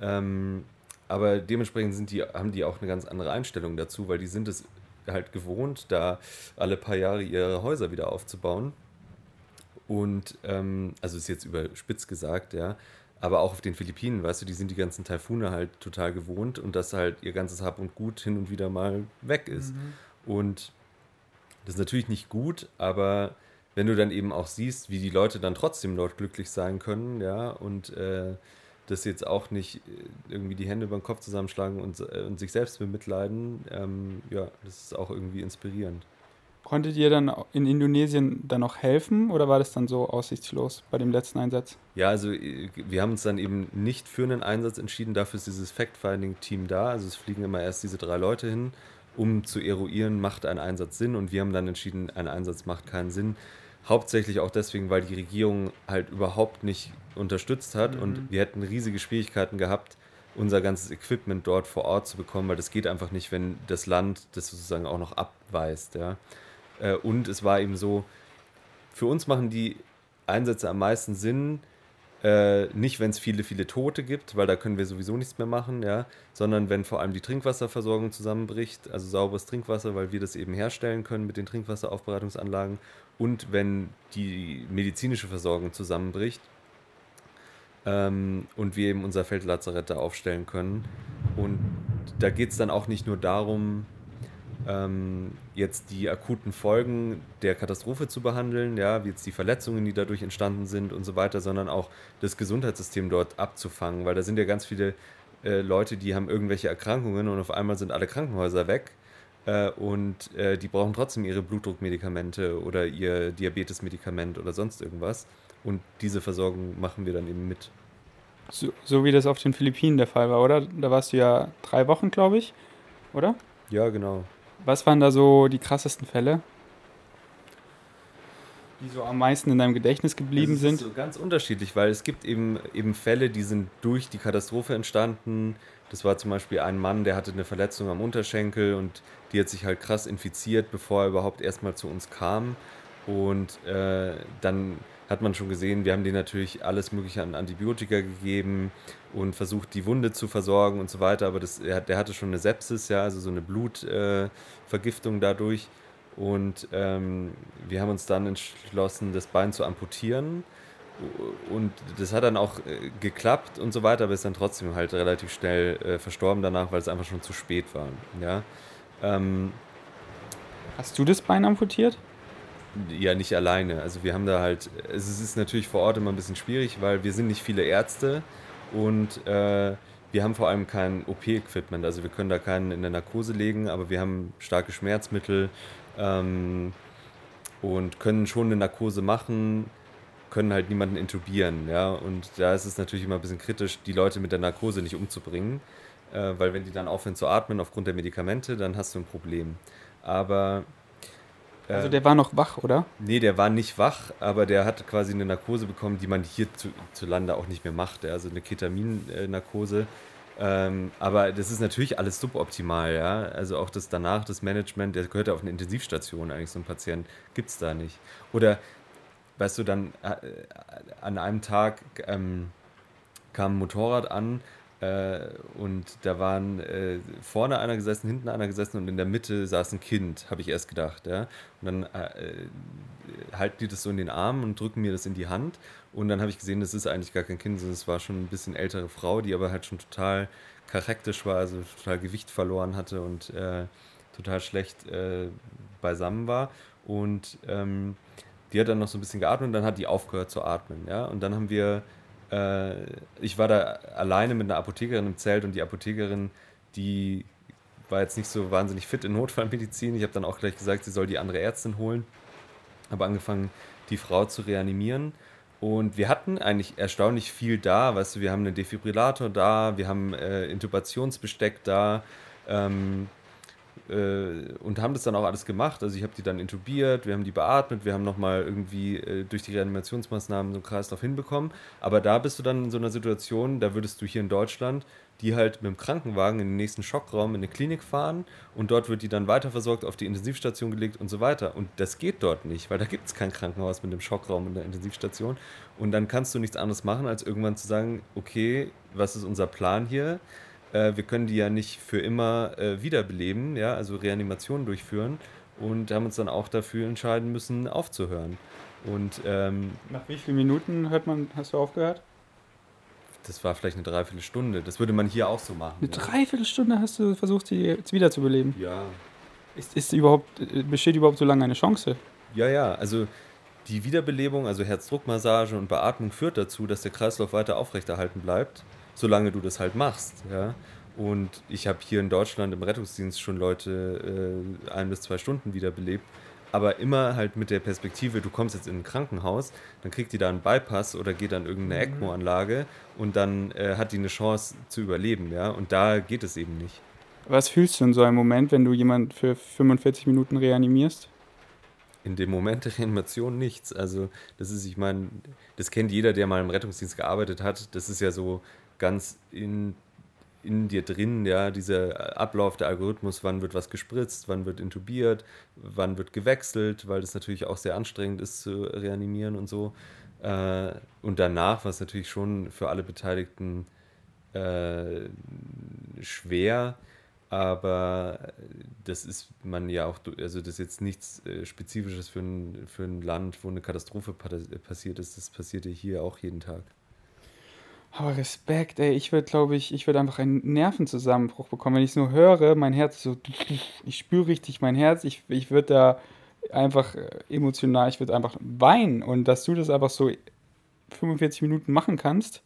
Ähm, aber dementsprechend sind die, haben die auch eine ganz andere Einstellung dazu, weil die sind es halt gewohnt, da alle paar Jahre ihre Häuser wieder aufzubauen. Und ähm, also ist jetzt überspitzt gesagt, ja. Aber auch auf den Philippinen, weißt du, die sind die ganzen Taifune halt total gewohnt und dass halt ihr ganzes Hab und Gut hin und wieder mal weg ist. Mhm. Und das ist natürlich nicht gut, aber wenn du dann eben auch siehst, wie die Leute dann trotzdem dort glücklich sein können, ja, und äh, das jetzt auch nicht äh, irgendwie die Hände über den Kopf zusammenschlagen und, äh, und sich selbst bemitleiden, ähm, ja, das ist auch irgendwie inspirierend. Konntet ihr dann in Indonesien dann noch helfen oder war das dann so aussichtslos bei dem letzten Einsatz? Ja, also äh, wir haben uns dann eben nicht für einen Einsatz entschieden. Dafür ist dieses Fact-Finding-Team da. Also es fliegen immer erst diese drei Leute hin, um zu eruieren, macht ein Einsatz Sinn. Und wir haben dann entschieden, ein Einsatz macht keinen Sinn. Hauptsächlich auch deswegen, weil die Regierung halt überhaupt nicht unterstützt hat mhm. und wir hätten riesige Schwierigkeiten gehabt, unser ganzes Equipment dort vor Ort zu bekommen, weil das geht einfach nicht, wenn das Land das sozusagen auch noch abweist. Ja. Äh, und es war eben so, für uns machen die Einsätze am meisten Sinn, äh, nicht wenn es viele, viele Tote gibt, weil da können wir sowieso nichts mehr machen, ja, sondern wenn vor allem die Trinkwasserversorgung zusammenbricht, also sauberes Trinkwasser, weil wir das eben herstellen können mit den Trinkwasseraufbereitungsanlagen und wenn die medizinische Versorgung zusammenbricht ähm, und wir eben unser Feldlazarett da aufstellen können. Und da geht es dann auch nicht nur darum, ähm, jetzt die akuten Folgen der Katastrophe zu behandeln, ja, wie jetzt die Verletzungen, die dadurch entstanden sind und so weiter, sondern auch das Gesundheitssystem dort abzufangen, weil da sind ja ganz viele äh, Leute, die haben irgendwelche Erkrankungen und auf einmal sind alle Krankenhäuser weg äh, und äh, die brauchen trotzdem ihre Blutdruckmedikamente oder ihr Diabetesmedikament oder sonst irgendwas und diese Versorgung machen wir dann eben mit. So, so wie das auf den Philippinen der Fall war, oder? Da warst du ja drei Wochen, glaube ich, oder? Ja, genau. Was waren da so die krassesten Fälle? Die so am meisten in deinem Gedächtnis geblieben das sind? So ganz unterschiedlich, weil es gibt eben, eben Fälle, die sind durch die Katastrophe entstanden. Das war zum Beispiel ein Mann, der hatte eine Verletzung am Unterschenkel und die hat sich halt krass infiziert, bevor er überhaupt erstmal zu uns kam. Und äh, dann hat man schon gesehen, wir haben denen natürlich alles Mögliche an Antibiotika gegeben und versucht, die Wunde zu versorgen und so weiter. Aber das, er, der hatte schon eine Sepsis, ja, also so eine Blutvergiftung äh, dadurch. Und ähm, wir haben uns dann entschlossen, das Bein zu amputieren. Und das hat dann auch äh, geklappt und so weiter, aber ist dann trotzdem halt relativ schnell äh, verstorben danach, weil es einfach schon zu spät war. Ja. Ähm, Hast du das Bein amputiert? Ja nicht alleine. Also wir haben da halt, es ist natürlich vor Ort immer ein bisschen schwierig, weil wir sind nicht viele Ärzte und äh, wir haben vor allem kein OP-Equipment. Also wir können da keinen in der Narkose legen, aber wir haben starke Schmerzmittel ähm, und können schon eine Narkose machen, können halt niemanden intubieren. Ja? Und da ist es natürlich immer ein bisschen kritisch, die Leute mit der Narkose nicht umzubringen, äh, weil wenn die dann aufhören zu atmen aufgrund der Medikamente, dann hast du ein Problem. Aber also der war noch wach, oder? Nee, der war nicht wach, aber der hat quasi eine Narkose bekommen, die man hier zu, zu Lande auch nicht mehr macht. Also eine Ketamin-Narkose. Ähm, aber das ist natürlich alles suboptimal, ja. Also auch das danach, das Management, der gehört ja auf eine Intensivstation eigentlich, so ein Patient, gibt es da nicht. Oder, weißt du, dann äh, an einem Tag ähm, kam ein Motorrad an Äh, und da waren äh, vorne einer gesessen, hinten einer gesessen und in der Mitte saß ein Kind, habe ich erst gedacht. Ja? Und dann äh, halten die das so in den Arm und drücken mir das in die Hand. Und dann habe ich gesehen, das ist eigentlich gar kein Kind, sondern es war schon ein bisschen ältere Frau, die aber halt schon total charakterisch war, also total Gewicht verloren hatte und äh, total schlecht äh, beisammen war. Und ähm, die hat dann noch so ein bisschen geatmet und dann hat die aufgehört zu atmen. Ja? Und dann haben wir äh, ich war da alleine mit einer Apothekerin im Zelt und die Apothekerin, die war jetzt nicht so wahnsinnig fit in Notfallmedizin. Ich habe dann auch gleich gesagt, sie soll die andere Ärztin holen. Habe angefangen, die Frau zu reanimieren. Und wir hatten eigentlich erstaunlich viel da. Weißt du, wir haben einen Defibrillator da, wir haben äh, Intubationsbesteck da. Ähm, äh, und haben das dann auch alles gemacht. Also ich habe die dann intubiert, wir haben die beatmet, wir haben nochmal irgendwie äh, durch die Reanimationsmaßnahmen so einen Kreislauf hinbekommen. Aber da bist du dann in so einer Situation, da würdest du hier in Deutschland die halt mit dem Krankenwagen in den nächsten Schockraum in eine Klinik fahren und dort wird die dann weiterversorgt, auf die Intensivstation gelegt und so weiter. Und das geht dort nicht, weil da gibt es kein Krankenhaus mit dem Schockraum in der Intensivstation. Und dann kannst du nichts anderes machen, als irgendwann zu sagen, okay, was ist unser Plan hier? Äh, wir können die ja nicht für immer äh, wiederbeleben, ja, also Reanimationen durchführen und haben uns dann auch dafür entscheiden müssen, aufzuhören. Und ähm, nach wie vielen Minuten hört man, hast du aufgehört? Das war vielleicht eine Dreiviertelstunde. Das würde man hier auch so machen. Eine ja. Dreiviertelstunde hast du versucht, sie jetzt wiederzubeleben? Ja. Ist, ist überhaupt, besteht überhaupt so lange eine Chance? Ja, ja. Also die Wiederbelebung, also Herzdruckmassage und Beatmung führt dazu, dass der Kreislauf weiter aufrechterhalten bleibt solange du das halt machst. Ja? Und ich habe hier in Deutschland im Rettungsdienst schon Leute äh, ein bis zwei Stunden wiederbelebt. Aber immer halt mit der Perspektive, du kommst jetzt in ein Krankenhaus, dann kriegt die da einen Bypass oder geht an irgendeine mhm. ECMO-Anlage und dann äh, hat die eine Chance zu überleben, ja. Und da geht es eben nicht. Was fühlst du in so einem Moment, wenn du jemanden für 45 Minuten reanimierst? in dem Moment der Reanimation nichts. Also das ist, ich meine, das kennt jeder, der mal im Rettungsdienst gearbeitet hat. Das ist ja so, ganz in, in dir drin, ja, dieser Ablauf, der Algorithmus, wann wird was gespritzt, wann wird intubiert, wann wird gewechselt, weil das natürlich auch sehr anstrengend ist zu reanimieren und so. Äh, und danach war es natürlich schon für alle Beteiligten äh, schwer, aber das ist man ja auch, also das ist jetzt nichts äh, Spezifisches für ein, für ein Land, wo eine Katastrophe passiert ist, das passiert ja hier auch jeden Tag. Aber Respekt, ey, ich würde, glaube ich, ich würde einfach einen Nervenzusammenbruch bekommen. Wenn ich es nur höre, mein Herz so, ich spüre richtig mein Herz, ich, ich würde da einfach äh, emotional, ich würde einfach weinen. Und dass du das einfach so 45 Minuten machen kannst.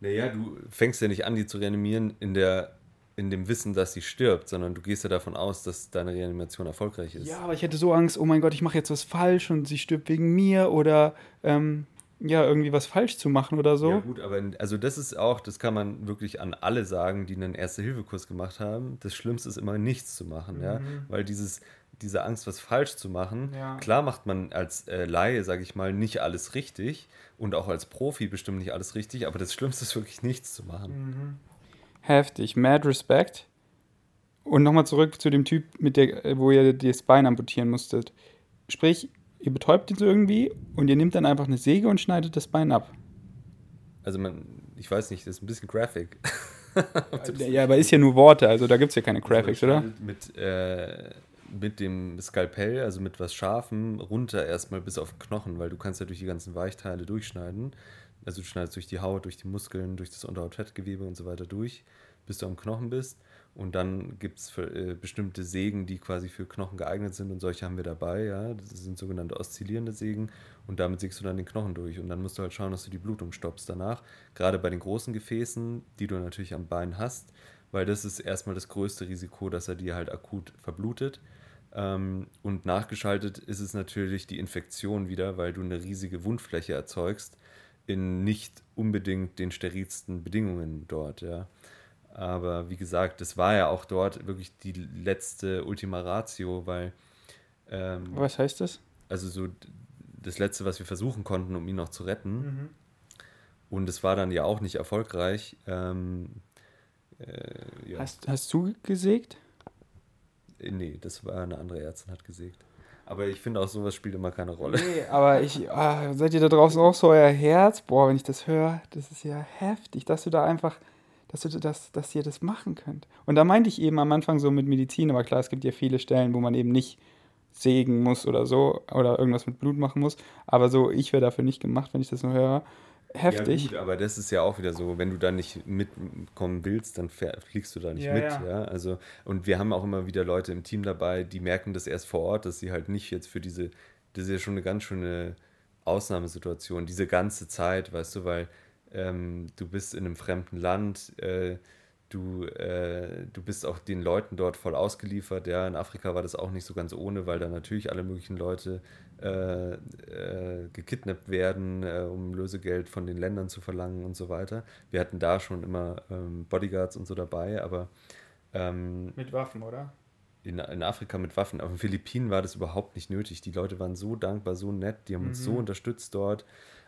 Naja, du fängst ja nicht an, die zu reanimieren in der in dem Wissen, dass sie stirbt, sondern du gehst ja davon aus, dass deine Reanimation erfolgreich ist. Ja, aber ich hätte so Angst, oh mein Gott, ich mache jetzt was falsch und sie stirbt wegen mir oder ähm, ja, irgendwie was falsch zu machen oder so. Ja, gut, aber also das ist auch, das kann man wirklich an alle sagen, die einen Erste-Hilfe-Kurs gemacht haben. Das Schlimmste ist immer nichts zu machen, mhm. ja, weil dieses, diese Angst, was falsch zu machen, ja. klar macht man als äh, Laie, sage ich mal, nicht alles richtig und auch als Profi bestimmt nicht alles richtig, aber das Schlimmste ist wirklich nichts zu machen. Mhm. Heftig, mad respect. Und nochmal zurück zu dem Typ, mit der, wo ihr das Bein amputieren musstet. Sprich, ihr betäubt ihn so irgendwie und ihr nehmt dann einfach eine Säge und schneidet das Bein ab. Also man, ich weiß nicht, das ist ein bisschen graphic. ja, aber ist ja nur Worte, also da gibt es ja keine also Graphics, also oder? Mit, äh, mit dem Skalpell, also mit was Scharfem, runter erstmal bis auf den Knochen, weil du kannst ja durch die ganzen Weichteile durchschneiden. Also du schneidest durch die Haut, durch die Muskeln, durch das Unterhautfettgewebe und so weiter durch, bis du am Knochen bist. Und dann gibt es äh, bestimmte Sägen, die quasi für Knochen geeignet sind und solche haben wir dabei, ja. Das sind sogenannte oszillierende Sägen und damit sägst du dann den Knochen durch. Und dann musst du halt schauen, dass du die Blutung stoppst danach. Gerade bei den großen Gefäßen, die du natürlich am Bein hast, weil das ist erstmal das größte Risiko, dass er dir halt akut verblutet. Ähm, und nachgeschaltet ist es natürlich die Infektion wieder, weil du eine riesige Wundfläche erzeugst in nicht unbedingt den sterilsten Bedingungen dort, ja. Aber wie gesagt, das war ja auch dort wirklich die letzte Ultima Ratio, weil. Ähm, was heißt das? Also so das letzte, was wir versuchen konnten, um ihn noch zu retten. Mhm. Und es war dann ja auch nicht erfolgreich. Ähm, äh, ja. hast, hast du gesägt? Äh, nee, das war eine andere Ärztin, hat gesägt. Aber ich finde auch, sowas spielt immer keine Rolle. Nee, aber ich, ah, seid ihr da draußen auch so euer Herz? Boah, wenn ich das höre, das ist ja heftig, dass du da einfach, dass du das, dass ihr das machen könnt. Und da meinte ich eben am Anfang so mit Medizin, aber klar, es gibt ja viele Stellen, wo man eben nicht sägen muss oder so oder irgendwas mit Blut machen muss. Aber so, ich wäre dafür nicht gemacht, wenn ich das nur höre. Heftig. Ja, gut, aber das ist ja auch wieder so, wenn du da nicht mitkommen willst, dann fliegst du da nicht ja, mit. Ja. ja. Also, und wir haben auch immer wieder Leute im Team dabei, die merken das erst vor Ort, dass sie halt nicht jetzt für diese, das ist ja schon eine ganz schöne Ausnahmesituation, diese ganze Zeit, weißt du, weil ähm, du bist in einem fremden Land, äh, Du, äh, du bist auch den Leuten dort voll ausgeliefert. Ja, in Afrika war das auch nicht so ganz ohne, weil da natürlich alle möglichen Leute äh, äh, gekidnappt werden, äh, um Lösegeld von den Ländern zu verlangen und so weiter. Wir hatten da schon immer ähm, Bodyguards und so dabei, aber. Ähm, mit Waffen, oder? In, in Afrika mit Waffen. Auf den Philippinen war das überhaupt nicht nötig. Die Leute waren so dankbar, so nett, die haben mhm. uns so mhm. unterstützt dort.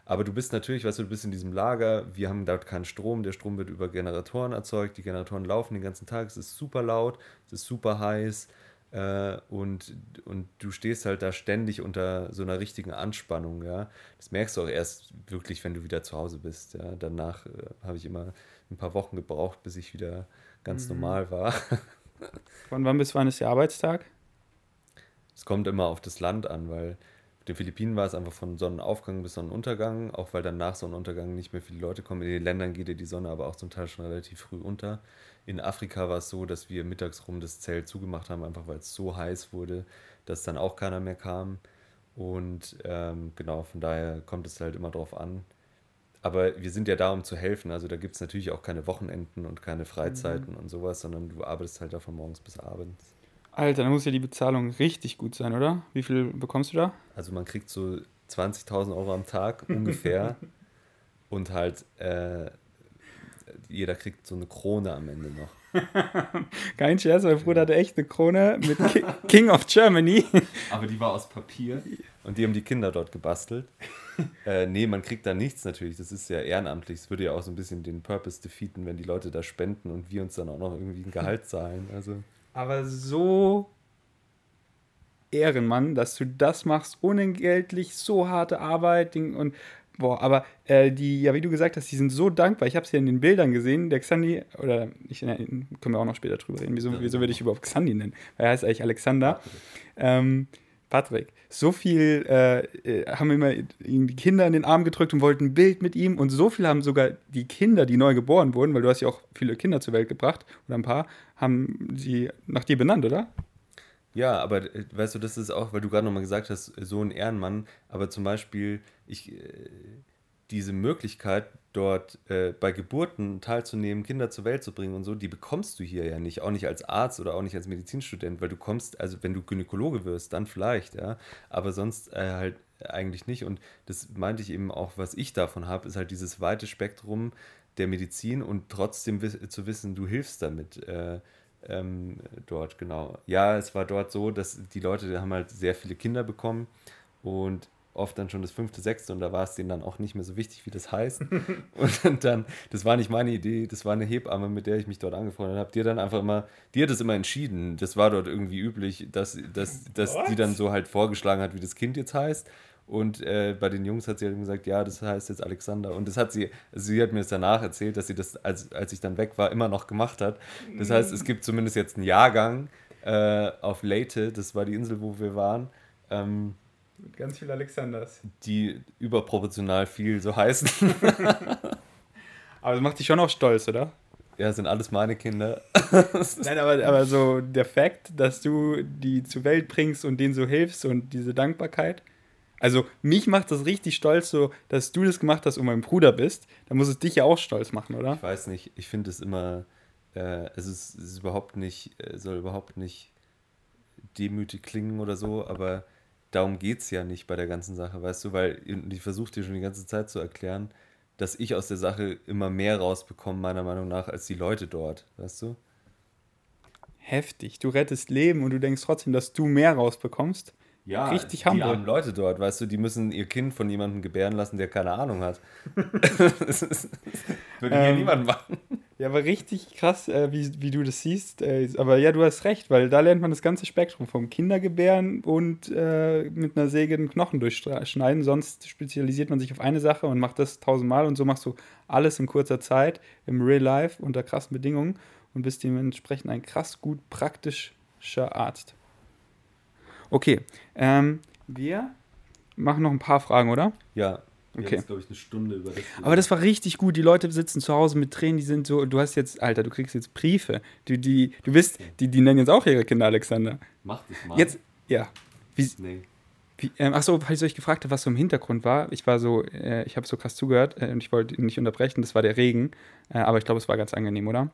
Aber du bist natürlich, weißt du, du bist in diesem Lager, wir haben dort keinen Strom, der Strom wird über Generatoren erzeugt, die Generatoren laufen den ganzen Tag, es ist super laut, es ist super heiß äh, und, und du stehst halt da ständig unter so einer richtigen Anspannung, ja. Das merkst du auch erst wirklich, wenn du wieder zu Hause bist, ja. Danach äh, habe ich immer ein paar Wochen gebraucht, bis ich wieder ganz mhm. normal war. Von wann bis wann ist der Arbeitstag? Es kommt immer auf das Land an, weil den Philippinen war es einfach von Sonnenaufgang bis Sonnenuntergang, auch weil dann nach Sonnenuntergang nicht mehr viele Leute kommen. In den Ländern geht ja die Sonne aber auch zum Teil schon relativ früh unter. In Afrika war es so, dass wir mittags rum das Zelt zugemacht haben, einfach weil es so heiß wurde, dass dann auch keiner mehr kam. Und ähm, genau, von daher kommt es halt immer drauf an. Aber wir sind ja da, um zu helfen. Also da gibt es natürlich auch keine Wochenenden und keine Freizeiten mhm. und sowas, sondern du arbeitest halt da von morgens bis abends. Alter, dann muss ja die Bezahlung richtig gut sein, oder? Wie viel bekommst du da? Also man kriegt so 20.000 Euro am Tag ungefähr und halt äh, jeder kriegt so eine Krone am Ende noch. Kein Scherz, mein Bruder hatte echt eine Krone mit King of Germany. Aber die war aus Papier und die haben die Kinder dort gebastelt. äh, nee, man kriegt da nichts natürlich. Das ist ja ehrenamtlich. Es würde ja auch so ein bisschen den Purpose defeaten, wenn die Leute da spenden und wir uns dann auch noch irgendwie ein Gehalt zahlen. Also aber so Ehrenmann, dass du das machst, unentgeltlich, so harte Arbeit und boah, aber äh, die, ja, wie du gesagt hast, die sind so dankbar. Ich habe es ja in den Bildern gesehen, der Xandi, oder ich, ne, können wir auch noch später drüber reden, wieso, wieso würde ich überhaupt Xandi nennen? Weil er heißt eigentlich Alexander. Ähm, Patrick, so viel äh, äh, haben immer die Kinder in den Arm gedrückt und wollten ein Bild mit ihm und so viel haben sogar die Kinder, die neu geboren wurden, weil du hast ja auch viele Kinder zur Welt gebracht oder ein paar, haben sie nach dir benannt, oder? Ja, aber äh, weißt du, das ist auch, weil du gerade nochmal gesagt hast, so ein Ehrenmann, aber zum Beispiel, ich, äh, diese Möglichkeit, dort äh, bei Geburten teilzunehmen, Kinder zur Welt zu bringen und so, die bekommst du hier ja nicht, auch nicht als Arzt oder auch nicht als Medizinstudent, weil du kommst, also wenn du Gynäkologe wirst, dann vielleicht, ja, aber sonst äh, halt eigentlich nicht. Und das meinte ich eben auch, was ich davon habe, ist halt dieses weite Spektrum der Medizin und trotzdem zu wissen, du hilfst damit. Äh, ähm, dort, genau. Ja, es war dort so, dass die Leute haben halt sehr viele Kinder bekommen und oft dann schon das fünfte, sechste und da war es denen dann auch nicht mehr so wichtig, wie das heißt. und dann, das war nicht meine Idee, das war eine Hebamme, mit der ich mich dort angefreundet habe. Die hat dann einfach immer, die hat das immer entschieden. Das war dort irgendwie üblich, dass, dass, dass die dann so halt vorgeschlagen hat, wie das Kind jetzt heißt. Und äh, bei den Jungs hat sie halt gesagt, ja, das heißt jetzt Alexander. Und das hat sie, also sie hat mir das danach erzählt, dass sie das, als, als ich dann weg war, immer noch gemacht hat. Das heißt, es gibt zumindest jetzt einen Jahrgang äh, auf Leyte, das war die Insel, wo wir waren. Ähm, ganz viel Alexanders. Die überproportional viel so heißen. aber das macht dich schon auch stolz, oder? Ja, sind alles meine Kinder. Nein, aber, aber so der Fakt, dass du die zur Welt bringst und denen so hilfst und diese Dankbarkeit. Also mich macht das richtig stolz, so dass du das gemacht hast und mein Bruder bist. Da muss es dich ja auch stolz machen, oder? Ich weiß nicht. Ich finde es immer, äh, es, ist, es ist überhaupt nicht, soll überhaupt nicht demütig klingen oder so, aber darum geht es ja nicht bei der ganzen Sache, weißt du, weil ich versuche dir schon die ganze Zeit zu erklären, dass ich aus der Sache immer mehr rausbekomme, meiner Meinung nach, als die Leute dort, weißt du? Heftig. Du rettest Leben und du denkst trotzdem, dass du mehr rausbekommst. Ja, richtig die armen Leute dort, weißt du, die müssen ihr Kind von jemandem gebären lassen, der keine Ahnung hat. das würde hier ähm, niemand machen. Ja, aber richtig krass, äh, wie, wie du das siehst. Äh, aber ja, du hast recht, weil da lernt man das ganze Spektrum vom Kindergebären und äh, mit einer Säge den Knochen durchschneiden. Sonst spezialisiert man sich auf eine Sache und macht das tausendmal und so machst du alles in kurzer Zeit im Real Life unter krassen Bedingungen und bist dementsprechend ein krass gut praktischer Arzt. Okay, ähm, wir machen noch ein paar Fragen, oder? Ja, Okay. Jetzt, glaube ich, eine Stunde über das. Aber das war richtig gut. Die Leute sitzen zu Hause mit Tränen, die sind so, du hast jetzt, Alter, du kriegst jetzt Briefe. Du, die, du bist, die, die nennen jetzt auch ihre Kinder Alexander. Mach das mal. Jetzt, ja. Wie, Nee. wie, ähm, achso, falls ich euch gefragt habe, was so im Hintergrund war. Ich war so, äh, ich habe so krass zugehört äh, und ich wollte ihn nicht unterbrechen, das war der Regen. Äh, aber ich glaube, es war ganz angenehm, oder?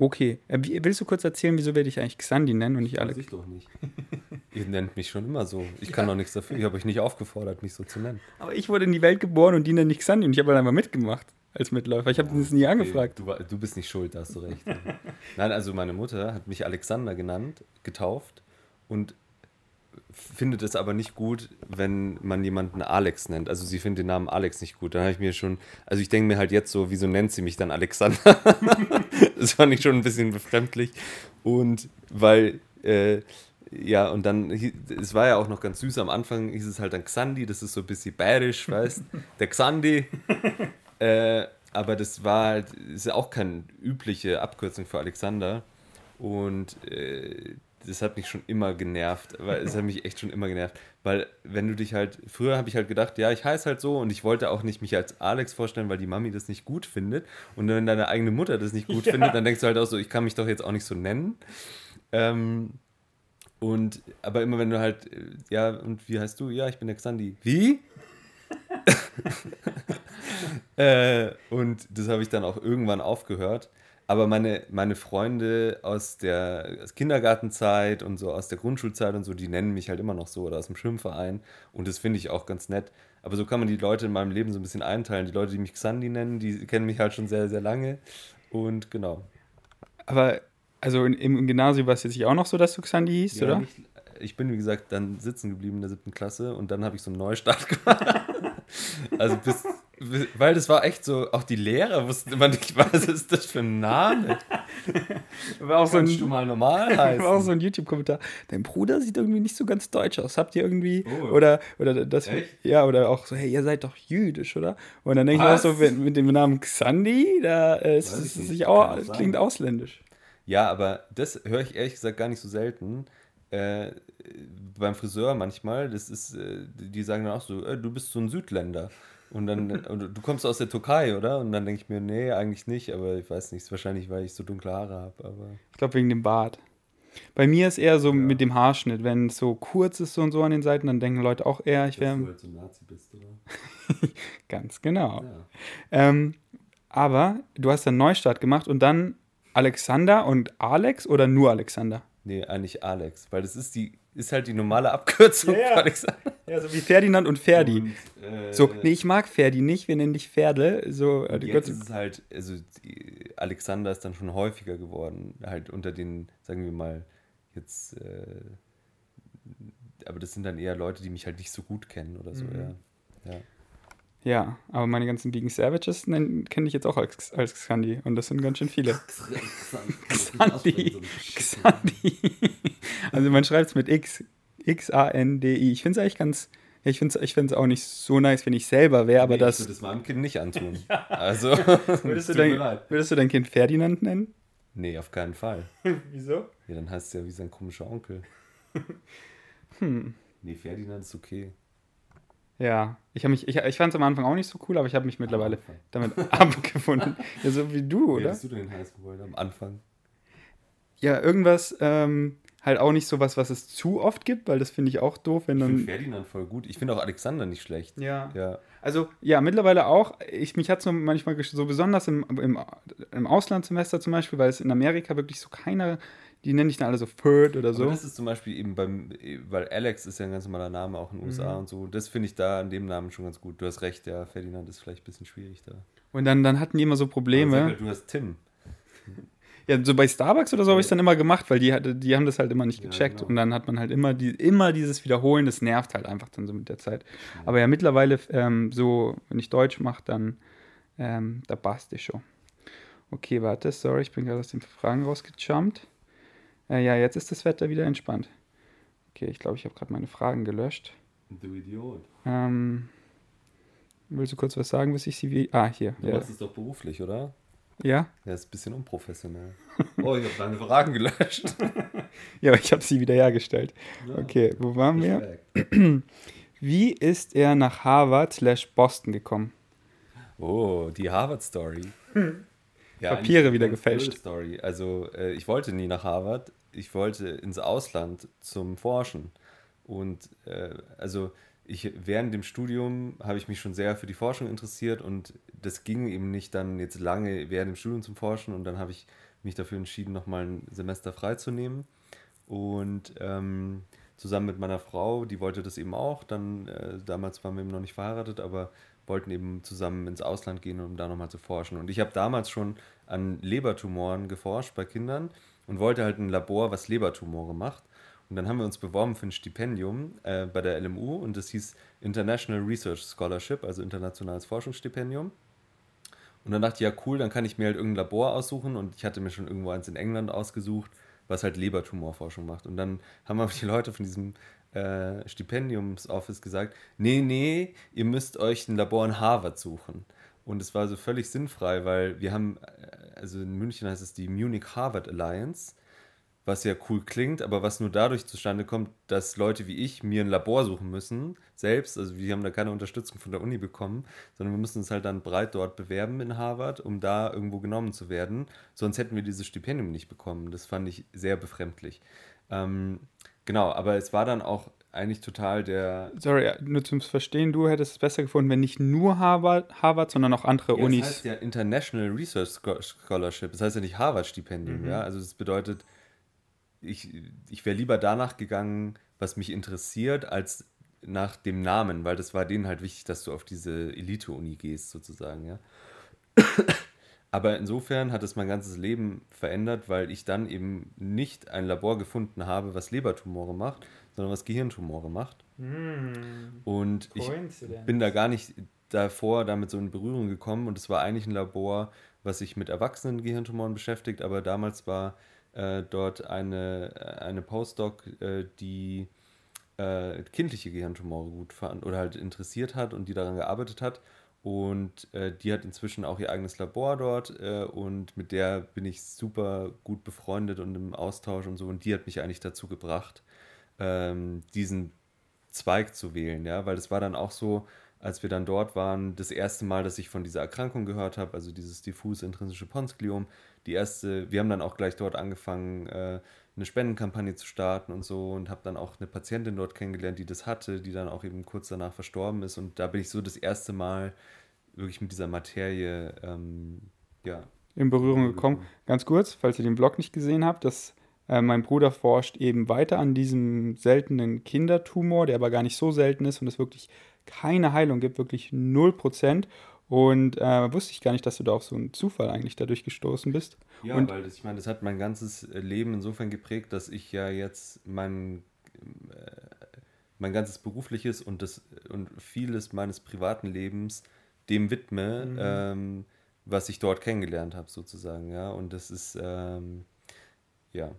Okay. Äh, willst du kurz erzählen, wieso werde ich eigentlich Xandi nennen und nicht Weiß Alex? ich doch nicht. Ihr nennt mich schon immer so. Ich kann doch nichts dafür. Ich habe euch nicht aufgefordert, mich so zu nennen. Aber ich wurde in die Welt geboren und die nennen nicht Xandi und ich habe halt einfach mitgemacht als Mitläufer. Ich habe das nie angefragt. Du, du bist nicht schuld, da hast du recht. Nein, also meine Mutter hat mich Alexander genannt, getauft und findet es aber nicht gut, wenn man jemanden Alex nennt. Also sie findet den Namen Alex nicht gut. Dann habe ich mir schon, also ich denke mir halt jetzt so, wieso nennt sie mich dann Alexander? das fand ich schon ein bisschen befremdlich. Und weil, äh, ja, und dann, es war ja auch noch ganz süß, am Anfang hieß es halt dann Xandi, das ist so ein bisschen bayerisch, weißt der Xandi. Äh, aber das war halt, ist ja auch keine übliche Abkürzung für Alexander. Und äh, das hat mich schon immer genervt, weil es hat mich echt schon immer genervt, weil wenn du dich halt, früher habe ich halt gedacht, ja, ich heiße halt so und ich wollte auch nicht mich als Alex vorstellen, weil die Mami das nicht gut findet und wenn deine eigene Mutter das nicht gut Ja. findet, dann denkst du halt auch so, ich kann mich doch jetzt auch nicht so nennen. Ähm, und, aber immer wenn du halt, äh, ja, und wie heißt du? Ja, ich bin der Xandi. Wie? äh, und das habe ich dann auch irgendwann aufgehört. Aber meine, meine Freunde aus der aus Kindergartenzeit und so aus der Grundschulzeit und so, die nennen mich halt immer noch so oder aus dem Schwimmverein. Und das finde ich auch ganz nett. Aber so kann man die Leute in meinem Leben so ein bisschen einteilen. Die Leute, die mich Xandi nennen, die kennen mich halt schon sehr, sehr lange. Und genau. Aber, also in, im Gymnasium war es jetzt nicht auch noch so, dass du Xandi hieß, Ja, oder? nicht- ich bin, wie gesagt, dann sitzen geblieben in der siebten Klasse und dann habe ich so einen Neustart gemacht. also bis, weil das war echt so, auch die Lehrer wussten immer nicht, was ist das für ein Name? War auch so ein, Kannst du mal normal heißen? war auch so ein YouTube-Kommentar. Dein Bruder sieht irgendwie nicht so ganz deutsch aus. Habt ihr irgendwie. Oh. Oder, oder das. Echt? Ja, oder auch so, hey, ihr seid doch jüdisch, oder? Und dann denke ich mir auch so, wenn- mit dem Namen Xandi, da äh, ist nicht. sich auch, klingt ausländisch. Ja, aber das höre ich ehrlich gesagt gar nicht so selten. Äh, beim Friseur manchmal, das ist, äh, die sagen dann auch so, äh, du bist so ein Südländer. Und dann, und du kommst aus der Türkei, oder? Und dann denke ich mir, nee, eigentlich nicht, aber ich weiß nicht, ist wahrscheinlich, weil ich so dunkle Haare habe, aber. Ich glaube, wegen dem Bart. Bei mir ist eher so mit dem Haarschnitt. Wenn es so kurz ist so und so an den Seiten, dann denken Leute auch eher, ich wäre. halt so Nazi bist, oder? Ganz genau. Ja. Ähm, aber du hast dann Neustart gemacht und dann Alexander und Alex oder nur Alexander? Nee, eigentlich Alex, weil das ist die, ist halt die normale Abkürzung Ja, ja. für Alexander. Ja, so wie Ferdinand und Ferdi. Und, äh, So, nee, ich mag Ferdi nicht, wir nennen dich Pferdle. So, äh, jetzt Gott- ist es halt, also Alexander ist dann schon häufiger geworden, halt unter den, sagen wir mal, jetzt, äh, aber das sind dann eher Leute, die mich halt nicht so gut kennen oder so, Mhm. ja. ja. ja, aber meine ganzen Vegan Savages kenne ich jetzt auch als, als Xandi. Und das sind ganz schön viele. Xandi. Xandi. Also man schreibt es mit X. X-A-N-D-I. Ich finde es eigentlich ganz. ja, Ich finde es ich find's auch nicht so nice, wenn ich selber wäre, aber nee, das. Ich würde das meinem Kind nicht antun. Also, Würdest du, dein, würdest du dein Kind Ferdinand nennen? Nee, auf keinen Fall. Wieso? Ja, dann heißt es ja wie sein komischer Onkel. Hm. Nee, Ferdinand ist okay. Ja, ich, mich, ich, ich fand es am Anfang auch nicht so cool, aber ich habe mich mittlerweile damit abgefunden. Ja, so wie du, Wie oder? hättest du denn heißen wollen am Anfang? Ja, irgendwas, ähm, halt auch nicht sowas, was es zu oft gibt, weil das finde ich auch doof, wenn Ich finde dann. Ferdinand voll gut. Ich finde auch Alexander nicht schlecht. Ja. Ja. Also, ja, mittlerweile auch. Ich, mich hat so manchmal so besonders im, im, im Auslandssemester zum Beispiel, weil es in Amerika wirklich so keiner, die nennen dich dann alle so Ferd oder so. Aber das ist zum Beispiel eben beim, weil Alex ist ja ein ganz normaler Name auch in den USA Mhm. und so. Das finde ich da an dem Namen schon ganz gut. Du hast recht, ja, Ferdinand ist vielleicht ein bisschen schwierig da. Und dann, dann hatten die immer so sag Probleme. halt, du hast Tim. Ja, so bei Starbucks oder so habe ich es dann immer gemacht, weil die, die haben das halt immer nicht Ja, gecheckt. genau. Und dann hat man halt immer, die, immer dieses Wiederholen, das nervt halt einfach dann so mit der Zeit. Aber ja, mittlerweile, ähm, so, wenn ich Deutsch mache, dann, ähm, da passt es schon. Okay, warte, sorry, ich bin gerade aus den Fragen rausgejumpt. Äh, ja, jetzt ist das Wetter wieder entspannt. Okay, ich glaube, ich habe gerade meine Fragen gelöscht. Du Idiot. Ähm, willst du kurz was sagen, bis ich sie wie. Ah, hier. Du Ja. machst es doch beruflich, oder? Ja? Ja, ist ein bisschen unprofessionell. Oh, ich habe deine Fragen gelöscht. Ja, aber ich habe sie wieder hergestellt. Okay, wo waren wir? Wie ist er nach Harvard slash Boston gekommen? Oh, die Harvard-Story. Ja, Papiere wieder gefälscht. Story. Also, äh, ich wollte nie nach Harvard. Ich wollte ins Ausland zum Forschen. Und äh, also, ich, während dem Studium habe ich mich schon sehr für die Forschung interessiert und das ging eben nicht dann jetzt lange während dem Studium zum Forschen und dann habe ich mich dafür entschieden, nochmal ein Semester freizunehmen. Und ähm, zusammen mit meiner Frau, die wollte das eben auch. Dann, äh, damals waren wir eben noch nicht verheiratet, aber wollten eben zusammen ins Ausland gehen, um da nochmal zu forschen. Und ich habe damals schon an Lebertumoren geforscht bei Kindern und wollte halt ein Labor, was Lebertumore macht. Und dann haben wir uns beworben für ein Stipendium äh, bei der LMU und das hieß International Research Scholarship, also internationales Forschungsstipendium. Und dann dachte ich, ja cool, dann kann ich mir halt irgendein Labor aussuchen und ich hatte mir schon irgendwo eins in England ausgesucht, was halt Lebertumorforschung macht. Und dann haben aber die Leute von diesem äh, Stipendiumsoffice gesagt, nee, nee, ihr müsst euch ein Labor in Harvard suchen. Und es war so völlig sinnfrei, weil wir haben, äh, also in München heißt es die Munich Harvard Alliance, was ja cool klingt, aber was nur dadurch zustande kommt, dass Leute wie ich mir ein Labor suchen müssen, selbst, also wir haben da keine Unterstützung von der Uni bekommen, sondern wir müssen uns halt dann breit dort bewerben in Harvard, um da irgendwo genommen zu werden. Sonst hätten wir dieses Stipendium nicht bekommen. Das fand ich sehr befremdlich. Ähm, genau, aber es war dann auch eigentlich total der. Sorry, nur zum Verstehen, du hättest es besser gefunden, wenn nicht nur Harvard, Harvard sondern auch andere Ja, Unis. Das heißt ja International Research Scho- Scholarship. Das heißt ja nicht Harvard-Stipendium, Mhm. ja. Also das bedeutet, ich, ich wäre lieber danach gegangen, was mich interessiert, als nach dem Namen, weil das war denen halt wichtig, dass du auf diese Elite-Uni gehst, sozusagen, ja. Aber insofern hat es mein ganzes Leben verändert, weil ich dann eben nicht ein Labor gefunden habe, was Lebertumore macht, sondern was Gehirntumore macht. Und ich bin da gar nicht davor damit so in Berührung gekommen und es war eigentlich ein Labor, was sich mit erwachsenen Gehirntumoren beschäftigt, aber damals war äh, dort eine, eine Postdoc, äh, die äh, kindliche Gehirntumore gut fand oder halt interessiert hat und die daran gearbeitet hat. Und äh, die hat inzwischen auch ihr eigenes Labor dort äh, und mit der bin ich super gut befreundet und im Austausch und so. Und die hat mich eigentlich dazu gebracht, ähm, diesen Zweig zu wählen, ja, weil es war dann auch so, als wir dann dort waren, das erste Mal, dass ich von dieser Erkrankung gehört habe, also dieses diffuse intrinsische Ponsgliom. Die erste, wir haben dann auch gleich dort angefangen, äh, eine Spendenkampagne zu starten und so und habe dann auch eine Patientin dort kennengelernt, die das hatte, die dann auch eben kurz danach verstorben ist und da bin ich so das erste Mal wirklich mit dieser Materie, ähm, ja. in Berührung gekommen. Ganz kurz, falls ihr den Blog nicht gesehen habt, dass äh, mein Bruder forscht eben weiter an diesem seltenen Kindertumor, der aber gar nicht so selten ist und es wirklich keine Heilung gibt, wirklich 0%. Und äh, wusste ich gar nicht, dass du da auf so einen Zufall eigentlich dadurch gestoßen bist. Ja, Und- weil das, ich meine, das hat mein ganzes äh, Leben insofern geprägt, dass ich ja jetzt mein, äh, mein ganzes berufliches und, das, und vieles meines privaten Lebens dem widme, Mhm. ähm, was ich dort kennengelernt habe, sozusagen, ja. Und das ist, ähm, ja.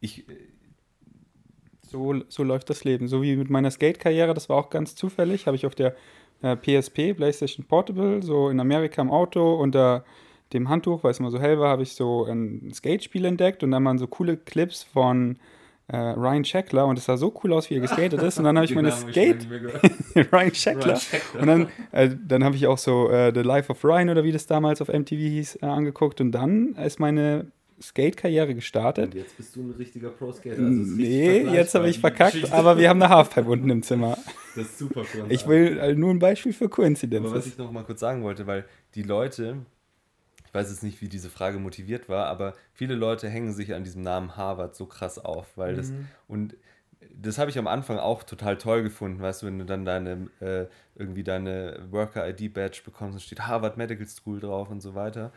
Ich, äh, So, so läuft das Leben. So wie mit meiner Skate-Karriere, das war auch ganz zufällig, habe ich auf der äh, PSP, PlayStation Portable, so in Amerika im Auto unter dem Handtuch, weil es immer so hell war, habe ich so ein Skate-Spiel entdeckt und dann waren so coole Clips von äh, Ryan Scheckler und es sah so cool aus, wie er geskatet ist. Und dann habe ich meine Skate, Scheckler. Ryan Scheckler. Und dann, äh, dann habe ich auch so äh, The Life of Ryan oder wie das damals auf MTV hieß, äh, angeguckt und dann ist meine Skate-Karriere gestartet. Und jetzt bist du ein richtiger Pro-Skater. Nee, jetzt habe ich verkackt, aber wir haben eine Halfpipe unten im Zimmer. Das ist super uns Ich will nur ein Beispiel für Aber was Coincidences. ich noch mal kurz sagen wollte, weil die Leute, ich weiß jetzt nicht, wie diese Frage motiviert war, aber viele Leute hängen sich an diesem Namen Harvard so krass auf, weil das und das habe ich am Anfang auch total toll gefunden, weißt du, wenn du dann deine äh, irgendwie deine Worker ID Badge bekommst und steht Harvard Medical School drauf und so weiter.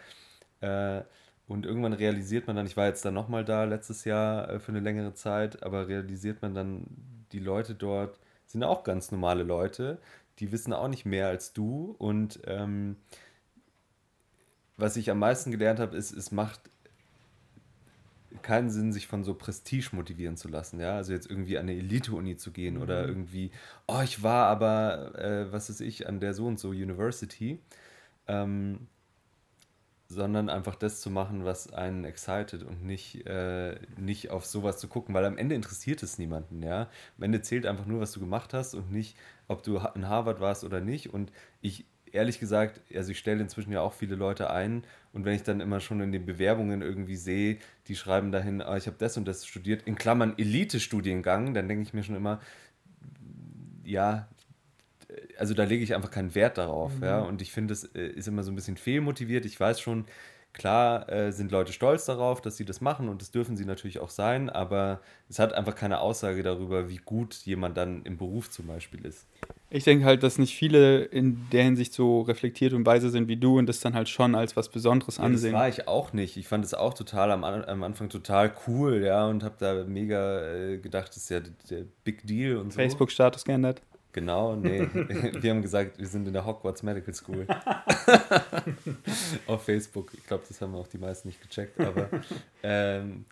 Äh, und irgendwann realisiert man dann, ich war jetzt dann nochmal da letztes Jahr äh, für eine längere Zeit, aber realisiert man dann, die Leute dort sind auch ganz normale Leute, die wissen auch nicht mehr als du und ähm, was ich am meisten gelernt habe, ist, es macht keinen Sinn, sich von so Prestige motivieren zu lassen, ja. Also jetzt irgendwie an eine Elite-Uni zu gehen mhm. oder irgendwie, oh, ich war aber, äh, was weiß ich, an der so und so University. Ähm, sondern einfach das zu machen, was einen excited und nicht, äh, nicht auf sowas zu gucken, weil am Ende interessiert es niemanden, ja. Am Ende zählt einfach nur, was du gemacht hast und nicht, ob du in Harvard warst oder nicht. Und ich, ehrlich gesagt, also ich stelle inzwischen ja auch viele Leute ein und wenn ich dann immer schon in den Bewerbungen irgendwie sehe, die schreiben dahin, ah, ich habe das und das studiert, in Klammern Elite-Studiengang, dann denke ich mir schon immer, ja, also da lege ich einfach keinen Wert darauf. Mhm. Ja? Und ich finde, es äh, ist immer so ein bisschen fehlmotiviert. Ich weiß schon, klar äh, sind Leute stolz darauf, dass sie das machen und das dürfen sie natürlich auch sein, aber es hat einfach keine Aussage darüber, wie gut jemand dann im Beruf zum Beispiel ist. Ich denke halt, dass nicht viele in der Hinsicht so reflektiert und weise sind wie du und das dann halt schon als was Besonderes ansehen. das war ich auch nicht. Ich fand es auch total am, am Anfang total cool, ja, und habe da mega äh, gedacht, das ist ja der, der Big Deal und so. Facebook-Status geändert. Genau, nee. wir haben gesagt, wir sind in der Hogwarts Medical School. Auf Facebook. Ich glaube, das haben auch die meisten nicht gecheckt. Aber, ähm,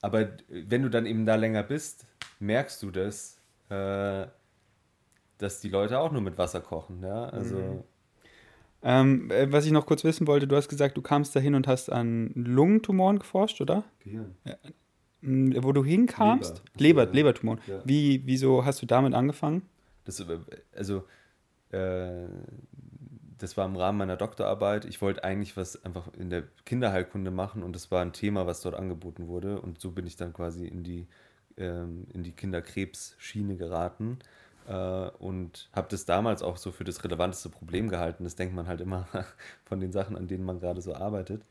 aber wenn du dann eben da länger bist, merkst du das, äh, dass die Leute auch nur mit Wasser kochen. Ja? Also. Mhm. Ähm, äh, was ich noch kurz wissen wollte, du hast gesagt, du kamst dahin und hast an Lungentumoren geforscht, oder? Gehirn. Ja. Wo du hinkamst? Leber, Leber Lebertumoren. Ja. Wie, wieso hast du damit angefangen? Das, also, äh, das war im Rahmen meiner Doktorarbeit. Ich wollte eigentlich was einfach in der Kinderheilkunde machen und das war ein Thema, was dort angeboten wurde. Und so bin ich dann quasi in die, ähm, in die Kinderkrebsschiene geraten äh, und habe das damals auch so für das relevanteste Problem gehalten. Das denkt man halt immer von den Sachen, an denen man gerade so arbeitet.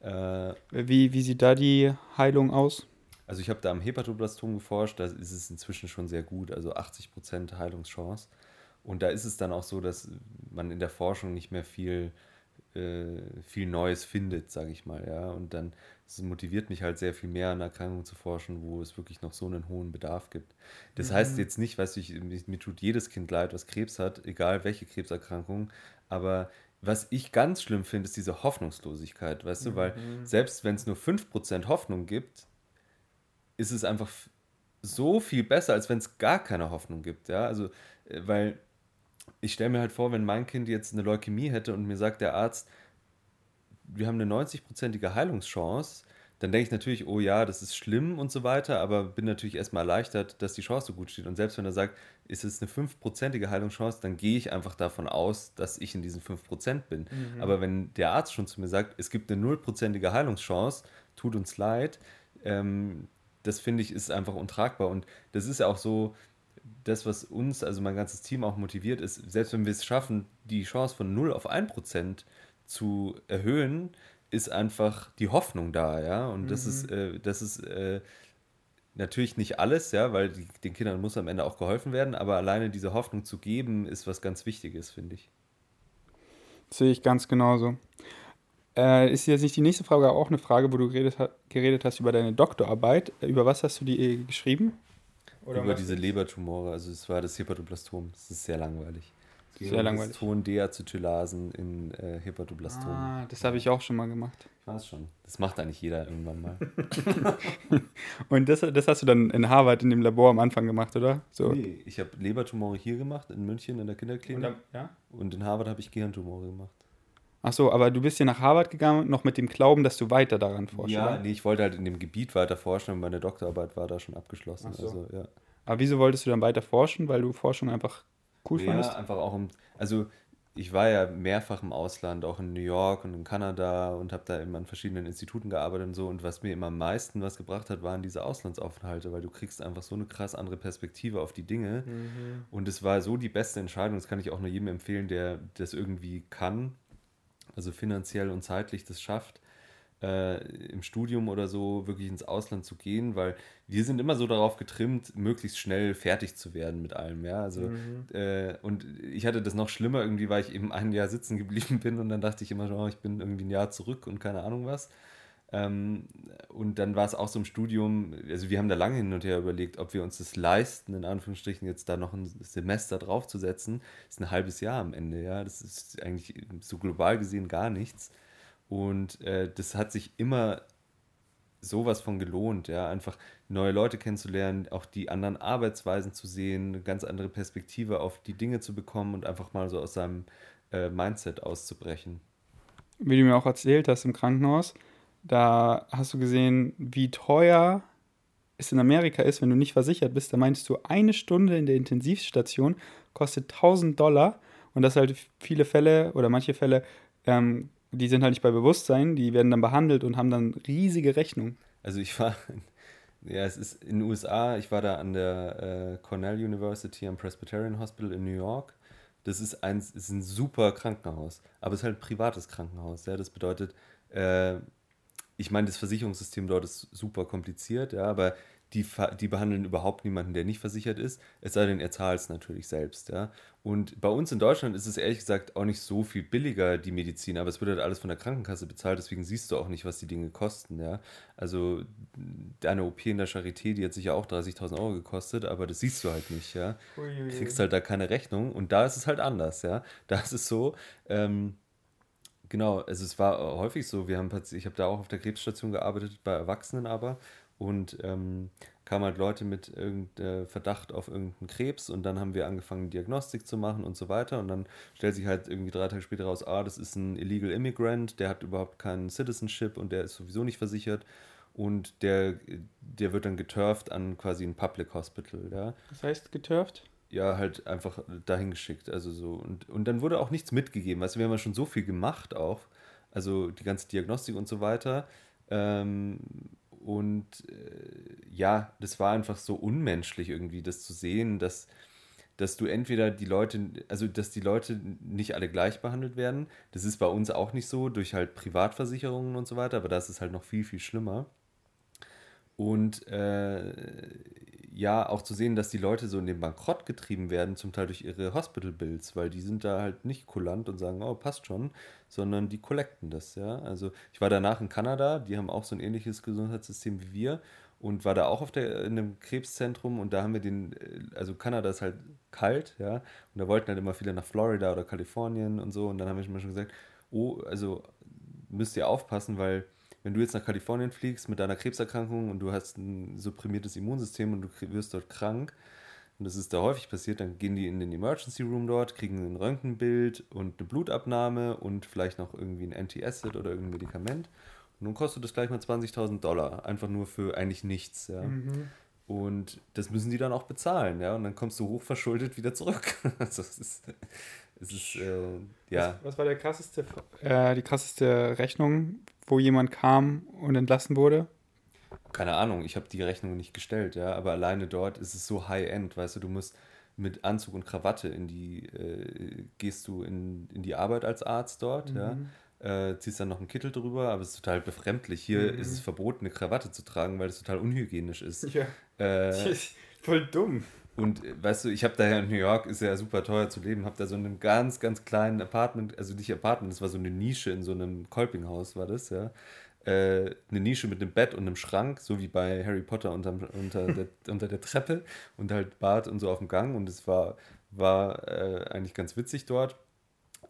Äh, wie, wie sieht da die Heilung aus? Also ich habe da am Hepatoblastom geforscht, da ist es inzwischen schon sehr gut, also 80% Heilungschance. Und da ist es dann auch so, dass man in der Forschung nicht mehr viel, äh, viel Neues findet, sage ich mal. Ja? Und dann motiviert mich halt sehr viel mehr an Erkrankungen zu forschen, wo es wirklich noch so einen hohen Bedarf gibt. Das mhm. heißt jetzt nicht, weißt du, ich, mir tut jedes Kind leid, was Krebs hat, egal welche Krebserkrankung, aber was ich ganz schlimm finde, ist diese Hoffnungslosigkeit, weißt du, weil mhm. selbst wenn es nur 5% Hoffnung gibt, ist es einfach so viel besser, als wenn es gar keine Hoffnung gibt. Ja, also, äh, weil ich stelle mir halt vor, wenn mein Kind jetzt eine Leukämie hätte und mir sagt der Arzt, wir haben eine 90-prozentige Heilungschance, dann denke ich natürlich, oh ja, das ist schlimm und so weiter, aber bin natürlich erstmal erleichtert, dass die Chance so gut steht. Und selbst wenn er sagt, ist es eine 5-prozentige Heilungschance, dann gehe ich einfach davon aus, dass ich in diesen 5% bin. Mhm. Aber wenn der Arzt schon zu mir sagt, es gibt eine 0-prozentige Heilungschance, tut uns leid, ähm, das finde ich ist einfach untragbar. Und das ist ja auch so, das, was uns, also mein ganzes Team auch motiviert ist, selbst wenn wir es schaffen, die Chance von 0 auf 1% zu erhöhen, ist einfach die Hoffnung da, ja. Und das mhm. ist, äh, das ist äh, natürlich nicht alles, ja, weil die, den Kindern muss am Ende auch geholfen werden, aber alleine diese Hoffnung zu geben, ist was ganz Wichtiges, finde ich. Sehe ich ganz genauso. Äh, ist jetzt nicht die nächste Frage auch eine Frage, wo du geredet, geredet hast über deine Doktorarbeit. Über was hast du die äh, geschrieben? Oder über diese Lebertumore, also es war das Hepatoblastom. Das ist sehr langweilig. Sehr langweilig. Tondeacetylasen in äh, Hepatoblastom. Ah, das habe ich auch schon mal gemacht. Ich weiß schon. Das macht eigentlich jeder irgendwann mal. Und das, das hast du dann in Harvard in dem Labor am Anfang gemacht, oder? So. Nee, ich habe Lebertumore hier gemacht, in München in der Kinderklinik. Und, ja? Und in Harvard habe ich Gehirntumore gemacht. Ach so, aber du bist ja nach Harvard gegangen, noch mit dem Glauben, dass du weiter daran forschst. Ja, oder? nee, ich wollte halt in dem Gebiet weiter forschen und meine Doktorarbeit war da schon abgeschlossen. So. Also, ja. Aber wieso wolltest du dann weiter forschen? Weil du Forschung einfach cool ja, fandest? Ja, einfach auch um. Also, ich war ja mehrfach im Ausland, auch in New York und in Kanada und habe da immer an verschiedenen Instituten gearbeitet und so. Und was mir immer am meisten was gebracht hat, waren diese Auslandsaufenthalte, weil du kriegst einfach so eine krass andere Perspektive auf die Dinge. Mhm. Und es war so die beste Entscheidung. Das kann ich auch nur jedem empfehlen, der das irgendwie kann also finanziell und zeitlich das schafft, äh, im Studium oder so wirklich ins Ausland zu gehen, weil wir sind immer so darauf getrimmt, möglichst schnell fertig zu werden mit allem, ja. Also mhm. äh, und ich hatte das noch schlimmer irgendwie, weil ich eben ein Jahr sitzen geblieben bin und dann dachte ich immer, oh, ich bin irgendwie ein Jahr zurück und keine Ahnung was. Ähm, und dann war es auch so im Studium, also wir haben da lange hin und her überlegt, ob wir uns das leisten, in Anführungsstrichen jetzt da noch ein Semester draufzusetzen. Das ist ein halbes Jahr am Ende, ja. Das ist eigentlich so global gesehen gar nichts. Und äh, das hat sich immer sowas von gelohnt, ja, einfach neue Leute kennenzulernen, auch die anderen Arbeitsweisen zu sehen, eine ganz andere Perspektive auf die Dinge zu bekommen und einfach mal so aus seinem äh, Mindset auszubrechen. Wie du mir auch erzählt hast im Krankenhaus, da hast du gesehen, wie teuer es in Amerika ist, wenn du nicht versichert bist. Da meinst du, eine Stunde in der Intensivstation kostet 1000 Dollar und das halt viele Fälle oder manche Fälle, ähm, die sind halt nicht bei Bewusstsein, die werden dann behandelt und haben dann riesige Rechnungen. Also ich war, ja, es ist in den USA, ich war da an der äh, Cornell University am Presbyterian Hospital in New York. Das ist ein, ist ein super Krankenhaus, aber es ist halt ein privates Krankenhaus. Ja? Das bedeutet, äh, ich meine, das Versicherungssystem dort ist super kompliziert, ja, aber die, die behandeln überhaupt niemanden, der nicht versichert ist, es sei denn, er zahlt es natürlich selbst. Ja? Und bei uns in Deutschland ist es ehrlich gesagt auch nicht so viel billiger, die Medizin, aber es wird halt alles von der Krankenkasse bezahlt, deswegen siehst du auch nicht, was die Dinge kosten. Ja? Also deine OP in der Charité, die hat sicher auch 30.000 Euro gekostet, aber das siehst du halt nicht. Ja? Du kriegst halt da keine Rechnung und da ist es halt anders. Ja? Da ist es so, ähm, genau, also es war häufig so, wir haben, ich habe da auch auf der Krebsstation gearbeitet, bei Erwachsenen aber, und ähm, kamen halt Leute mit irgendeinem Verdacht auf irgendeinen Krebs und dann haben wir angefangen, Diagnostik zu machen und so weiter. Und dann stellt sich halt irgendwie drei Tage später raus, ah, das ist ein Illegal Immigrant, der hat überhaupt keinen Citizenship und der ist sowieso nicht versichert. Und der, der wird dann geturft an quasi ein Public Hospital, ja. Was heißt geturft? Ja, halt einfach dahin geschickt. Also so. Und, und dann wurde auch nichts mitgegeben. Weißt wir haben ja schon so viel gemacht auch. Also die ganze Diagnostik und so weiter. Ähm, und äh, ja, das war einfach so unmenschlich irgendwie, das zu sehen, dass, dass du entweder die Leute, also dass die Leute nicht alle gleich behandelt werden. Das ist bei uns auch nicht so, durch halt Privatversicherungen und so weiter, aber das ist halt noch viel, viel schlimmer. Und äh, ja, auch zu sehen, dass die Leute so in den Bankrott getrieben werden, zum Teil durch ihre Hospital Bills, weil die sind da halt nicht kulant und sagen, oh, passt schon, sondern die collecten das, ja. Also ich war danach in Kanada, die haben auch so ein ähnliches Gesundheitssystem wie wir und war da auch auf der, in einem Krebszentrum und da haben wir den, äh, also Kanada ist halt kalt, ja, und da wollten halt immer viele nach Florida oder Kalifornien und so und dann haben wir schon gesagt, oh, also müsst ihr aufpassen, weil wenn du jetzt nach Kalifornien fliegst mit deiner Krebserkrankung und du hast ein supprimiertes Immunsystem und du wirst dort krank, und das ist da häufig passiert, dann gehen die in den Emergency Room dort, kriegen ein Röntgenbild und eine Blutabnahme und vielleicht noch irgendwie ein Anti-Acid oder irgendein Medikament. Und nun kostet das gleich mal 20.000 Dollar, einfach nur für eigentlich nichts. Ja. Mhm. Und das müssen die dann auch bezahlen, ja. Und dann kommst du hochverschuldet wieder zurück. also es ist, es ist äh, ja. Was, was, war der krasseste, äh, die krasseste Rechnung, wo jemand kam und entlassen wurde? Keine Ahnung, ich habe die Rechnung nicht gestellt, ja, aber alleine dort ist es so high-end, weißt du, du musst mit Anzug und Krawatte in die, äh, gehst du in, in die Arbeit als Arzt dort, mhm. ja, äh, ziehst dann noch einen Kittel drüber, aber es ist total befremdlich. Hier mhm. ist es verboten, eine Krawatte zu tragen, weil es total unhygienisch ist. Ja. Äh, voll dumm. Und äh, weißt du, ich habe da ja in New York, ist ja super teuer zu leben, habe da so einen ganz, ganz kleinen Apartment, also nicht Apartment, das war so eine Nische in so einem Kolpinghaus, war das, ja. Äh, eine Nische mit einem Bett und einem Schrank, so wie bei Harry Potter unter, unter, der, unter der Treppe und halt Bad und so auf dem Gang. Und es war, war äh, eigentlich ganz witzig dort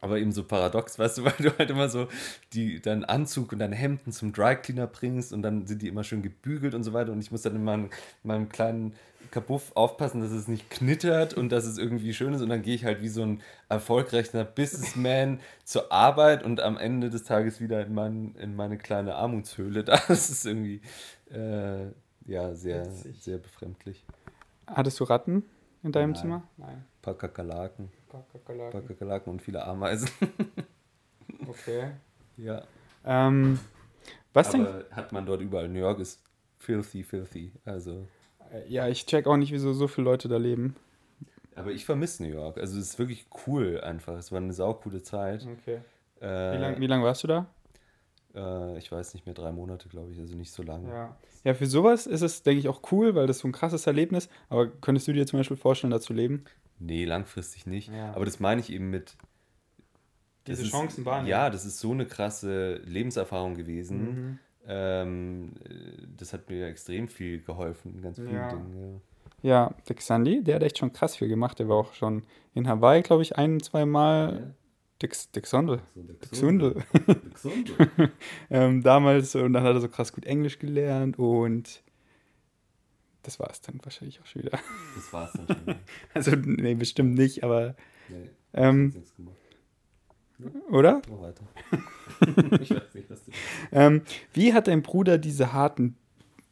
aber eben so paradox, weißt du, weil du halt immer so die, deinen Anzug und deine Hemden zum Dry Cleaner bringst und dann sind die immer schön gebügelt und so weiter und ich muss dann in meinem, meinem kleinen Kabuff aufpassen, dass es nicht knittert und dass es irgendwie schön ist und dann gehe ich halt wie so ein erfolgreicher Businessman zur Arbeit und am Ende des Tages wieder in, mein, in meine kleine Armutshöhle. Das ist irgendwie äh, ja sehr, sehr befremdlich. Hattest du Ratten in deinem Nein. Zimmer? Nein. Ein paar Kakerlaken paar Kakerlaken. Paar Kakerlaken und viele Ameisen. okay. Ja. Ähm, was Aber denk... hat man dort überall. New York ist filthy, filthy. Also. Äh, ja, ich check auch nicht, wieso so viele Leute da leben. Aber ich vermisse New York. Also es ist wirklich cool einfach. Es war eine saukoole Zeit. Okay. Äh, wie lange lang warst du da? Äh, ich weiß nicht mehr, drei Monate, glaube ich, also nicht so lange. Ja. ja, für sowas ist es, denke ich, auch cool, weil das so ein krasses Erlebnis. Aber könntest du dir zum Beispiel vorstellen, da zu leben? Nee, langfristig nicht. Ja. Aber das meine ich eben mit. Diese Chancen waren. Ja, das ist so eine krasse Lebenserfahrung gewesen. Mhm. Ähm, das hat mir extrem viel geholfen, ganz vielen ja. Dingen. Ja. ja, der Xandi, der hat echt schon krass viel gemacht. Der war auch schon in Hawaii, glaube ich, ein, zwei Mal. Dix, Dixondel. Gesundel. ähm, damals und dann hat er so krass gut Englisch gelernt und das war es dann wahrscheinlich auch schon wieder. Das war's dann schon. Also, nee, bestimmt nicht, aber, Nee, ähm, nichts gemacht. Oder? Mach weiter. ich weiß nicht, was du Ähm, wie hat dein Bruder diese harten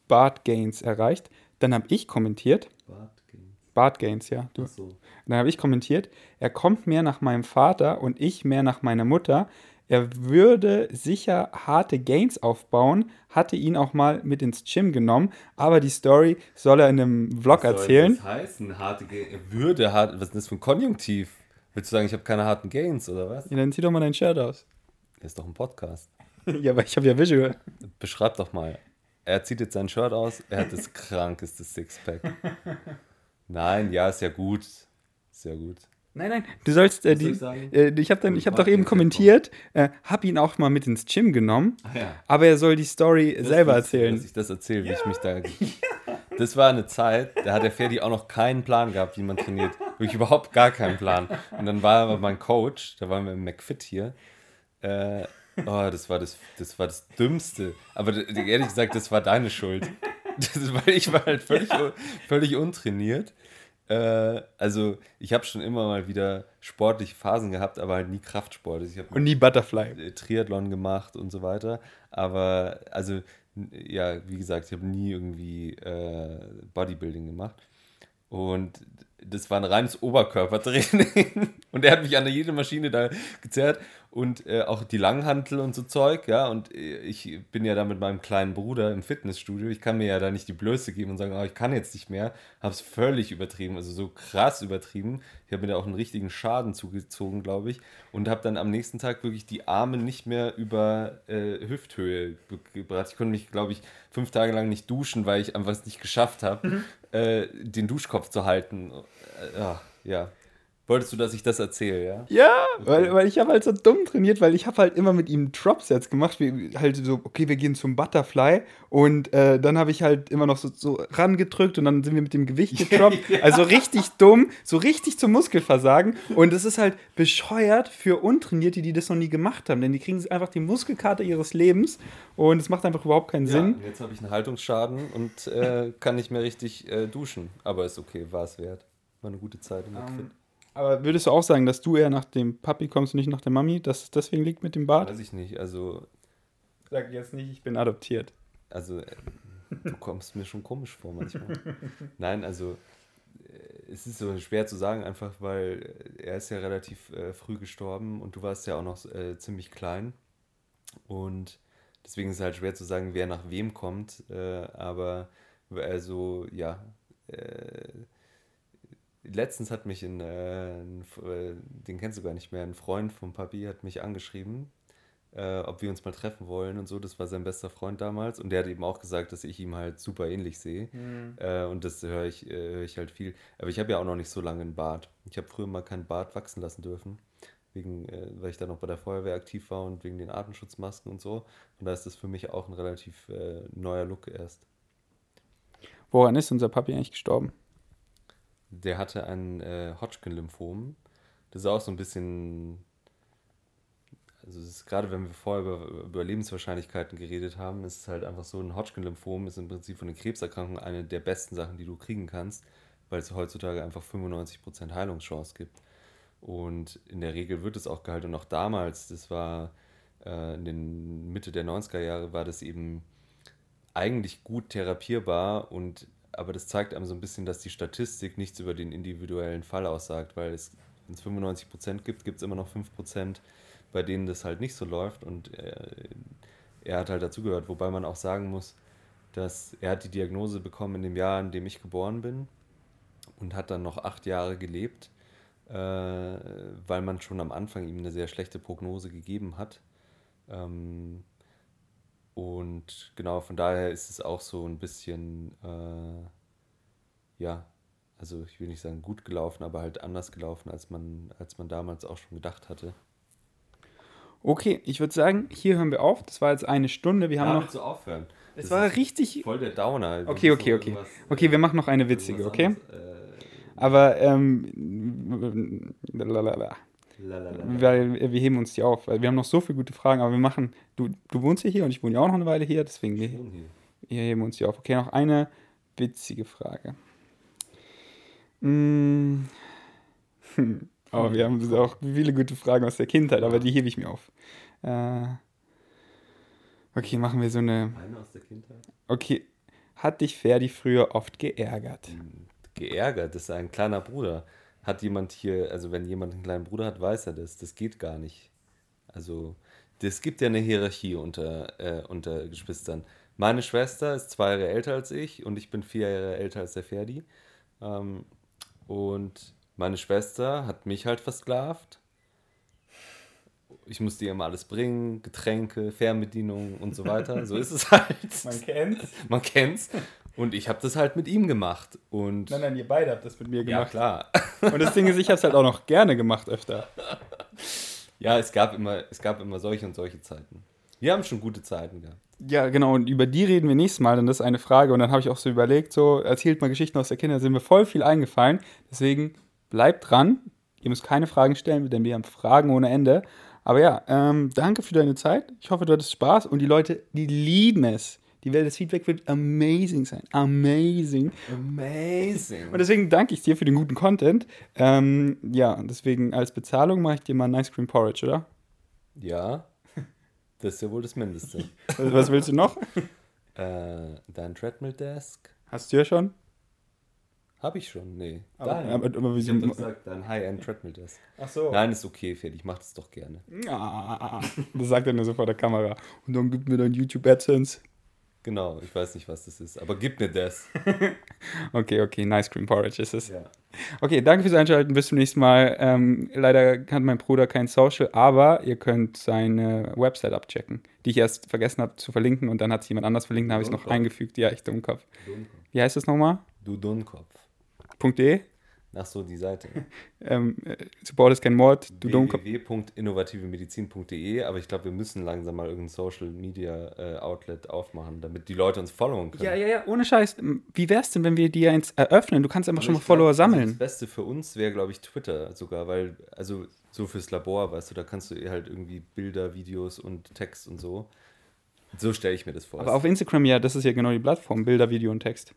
Bart-Gains erreicht? Dann habe ich kommentiert, Bart gehen. Bart-Gains, ja. Du. Achso. Dann habe ich kommentiert, er kommt mehr nach meinem Vater und ich mehr nach meiner Mutter. Er würde sicher harte Gains aufbauen, hatte ihn auch mal mit ins Gym genommen, aber die Story soll er in einem Vlog Was erzählen. Soll das heißen, harte Gains. Würde hart. Was ist das für ein Konjunktiv? Willst du sagen, ich habe keine harten Gains oder was? Ja, dann zieh doch mal dein Shirt aus. Das ist doch ein Podcast. ja, aber ich habe ja Visual. Beschreib doch mal. Er zieht jetzt sein Shirt aus, er hat das krankeste Sixpack. Nein, ja, ist ja gut. Ist ja gut. Nein, nein, du sollst äh, Was soll die, ich sagen? äh, ich habe dann ich habe doch eben kommentiert, äh, hab ihn auch mal mit ins Gym genommen, Ah ja. aber er soll die Story Das selber erzählen. Dass ich das erzähle, wie ich mich da. Das war eine Zeit, da hat der Ferdi auch noch keinen Plan gehabt, wie man trainiert. Wirklich überhaupt gar keinen Plan. Und dann war aber mein Coach, da waren wir im McFit hier. Äh, oh, das war das, das war das Dümmste. Aber ehrlich gesagt, das war deine Schuld. Das weil ich war halt völlig, un- völlig untrainiert. Äh, also, ich habe schon immer mal wieder sportliche Phasen gehabt, aber halt nie Kraftsport. Also Ich habe Und nie Butterfly. äh, Triathlon gemacht und so weiter. Aber, also, ja, wie gesagt, ich habe nie irgendwie äh, Bodybuilding gemacht. Und das war ein reines Oberkörpertraining. Und er hat mich an jede Maschine da gezerrt und äh, auch die Langhantel und so Zeug, ja. Und äh, ich bin ja da mit meinem kleinen Bruder im Fitnessstudio. Ich kann mir ja da nicht die Blöße geben und sagen, oh, ich kann jetzt nicht mehr. Habe es völlig übertrieben, also so krass übertrieben. Ich habe mir da auch einen richtigen Schaden zugezogen, glaube ich. Und habe dann am nächsten Tag wirklich die Arme nicht mehr über äh, Hüfthöhe ge- gebracht. Ich konnte mich, glaube ich, fünf Tage lang nicht duschen, weil ich einfach es nicht geschafft habe, äh, den Duschkopf zu halten. Äh, ja. Wolltest du, dass ich das erzähle, ja? Ja, weil, weil ich habe halt so dumm trainiert, weil ich habe halt immer mit ihm Dropsets gemacht, wie halt so, okay, wir gehen zum Butterfly und äh, dann habe ich halt immer noch so, so rangedrückt und dann sind wir mit dem Gewicht gedroppt. Also richtig dumm, so richtig zum Muskelversagen und es ist halt bescheuert für Untrainierte, die das noch nie gemacht haben, denn die kriegen einfach die Muskelkarte ihres Lebens und es macht einfach überhaupt keinen Ja, Sinn. jetzt habe ich einen Haltungsschaden und äh, kann nicht mehr richtig äh, duschen. Aber ist okay, war es wert. War eine gute Zeit im. Ähm, aber würdest du auch sagen, dass du eher nach dem Papi kommst und nicht nach der Mami, dass es deswegen liegt mit dem Bart? Weiß ich nicht. Also, Sag jetzt nicht, ich bin adoptiert. also äh, du kommst mir schon komisch vor manchmal. Nein, also äh, es ist so schwer zu sagen, einfach weil er ist ja relativ äh, früh gestorben und du warst ja auch noch äh, ziemlich klein. Und deswegen ist es halt schwer zu sagen, wer nach wem kommt. Aber also, ja. Äh, letztens hat mich ein, äh, ein, äh, den kennst du gar nicht mehr, ein Freund von Papi hat mich angeschrieben, äh, ob wir uns mal treffen wollen und so. Das war sein bester Freund damals. Und der hat eben auch gesagt, dass ich ihm halt super ähnlich sehe. Äh, und das höre ich, äh, höre ich halt viel. Aber ich habe ja auch noch nicht so lange einen Bart. Ich habe früher mal keinen Bart wachsen lassen dürfen. Wegen, äh, weil ich da noch bei der Feuerwehr aktiv war und wegen den Atemschutzmasken und so. Und da ist das für mich auch ein relativ äh, neuer Look erst. Woran ist unser Papi eigentlich gestorben? Der hatte ein äh, Hodgkin-Lymphom. Das ist auch so ein bisschen. Also, es ist gerade wenn wir vorher über, über Lebenswahrscheinlichkeiten geredet haben, ist es halt einfach so: ein Hodgkin-Lymphom ist im Prinzip von den Krebserkrankungen eine der besten Sachen, die du kriegen kannst, weil es heutzutage einfach 95% Heilungschance gibt. Und in der Regel wird es auch gehalten. Und auch damals, das war äh, in den Mitte der 90er Jahre, war das eben eigentlich gut therapierbar und aber das zeigt einem so ein bisschen, dass die Statistik nichts über den individuellen Fall aussagt, weil es, wenn es 95% gibt, gibt es immer noch 5%, bei denen das halt nicht so läuft und äh, er hat halt dazugehört, wobei man auch sagen muss, dass er hat die Diagnose bekommen in dem Jahr, in dem ich geboren bin und hat dann noch acht Jahre gelebt, äh, weil man schon am Anfang ihm eine sehr schlechte Prognose gegeben hat. Ähm, und genau, von daher ist es auch so ein bisschen, äh, ja, also ich will nicht sagen gut gelaufen, aber halt anders gelaufen, als man, als man damals auch schon gedacht hatte. Okay, ich würde sagen, hier hören wir auf. Das war jetzt eine Stunde. Wir haben noch. zu aufhören. Es Das war richtig. voll der Downer. Okay, okay, okay. irgendwas, Okay, wir machen noch eine äh, witzige, okay? anderes, äh, Aber, ähm. Lalala. Lalalala. Weil wir heben uns die auf. Weil wir haben noch so viele gute Fragen, aber wir machen, du, du wohnst ja hier und ich wohne ja auch noch eine Weile hier, deswegen wir, wir heben uns die auf. Okay, noch eine witzige Frage. Mm. Hm. Aber wir haben auch viele gute Fragen aus der Kindheit, aber die hebe ich mir auf. Äh, okay, machen wir so eine. Eine aus der Kindheit? Okay, hat dich Ferdi früher oft geärgert? Geärgert, das ist ein kleiner Bruder. Hat jemand hier, also wenn jemand einen kleinen Bruder hat, weiß er das. Das geht gar nicht. Also, es gibt ja eine Hierarchie unter, äh, unter Geschwistern. Meine Schwester ist zwei Jahre älter als ich und ich bin vier Jahre älter als der Ferdi. Ähm, und meine Schwester hat mich halt versklavt. Ich musste ihr immer alles bringen, Getränke, Fernbedienung und so weiter. So ist es halt. kennt's. Man kennt's. Und ich habe das halt mit ihm gemacht. Und Nein, nein, ihr beide habt das mit mir ja, gemacht. klar. Und das Ding ist, ich habe es halt auch noch gerne gemacht öfter. Ja, es gab immer, es gab immer solche und solche Zeiten. Wir haben schon gute Zeiten gehabt. Ja, genau, und über die reden wir nächstes Mal, denn das ist eine Frage. Und dann habe ich auch so überlegt, so erzählt mal Geschichten aus der Kinder, sind mir voll viel eingefallen. Deswegen bleibt dran. Ihr müsst keine Fragen stellen, denn wir haben Fragen ohne Ende. Aber ja, ähm, danke für deine Zeit. Ich hoffe, du hattest Spaß und die Leute, die lieben es. Die Welt, das Feedback wird amazing sein. Amazing. Amazing. Und deswegen danke ich dir für den guten Content. Ähm, ja, deswegen als Bezahlung mache ich dir mal ein Ice Cream Porridge, oder? Ja, das ist ja wohl das Mindeste. Was, was willst du noch? äh, dein Treadmill Desk? Hast du ja schon? Habe ich schon? Nee. Aber, Dein. aber, aber ich wie doch gesagt, dein High-End Treadmill Desk. Ach so. Nein, ist okay, Fred. Ich mache das doch gerne. Ja, das sagt er nur so vor der Kamera. Und dann gibt mir dein YouTube AdSense. Genau, ich weiß nicht, was das ist, aber gib mir das. Okay, okay, Nice Cream Porridge ist es. Ja. Okay, danke fürs Einschalten. Bis zum nächsten Mal. Ähm, leider hat mein Bruder kein Social, aber ihr könnt seine Website abchecken, die ich erst vergessen habe zu verlinken und dann hat es jemand anders verlinkt, dann habe ich es noch eingefügt. Ja, echt Dummkopf. Dummkopf. Wie heißt es nochmal? Du Dummkopf. .de? Ach so, die Seite. Ähm, äh, Support ist kein Mord, www.innovativemedizin.de, aber ich glaube, wir müssen langsam mal irgendein Social Media äh, Outlet aufmachen, damit die Leute uns followen können. Ja, ja, ja, ohne Scheiß. Wie wär's denn, wenn wir die eins eröffnen? Du kannst einfach Aber schon mal ich glaub, Follower also sammeln. Das Beste für uns wäre, glaube ich, Twitter sogar, weil, also so fürs Labor, weißt du, da kannst du eh halt irgendwie Bilder, Videos und Text und so. So stelle ich mir das vor. Aber auf Instagram, ja, das ist ja genau die Plattform, Bilder, Video und Text.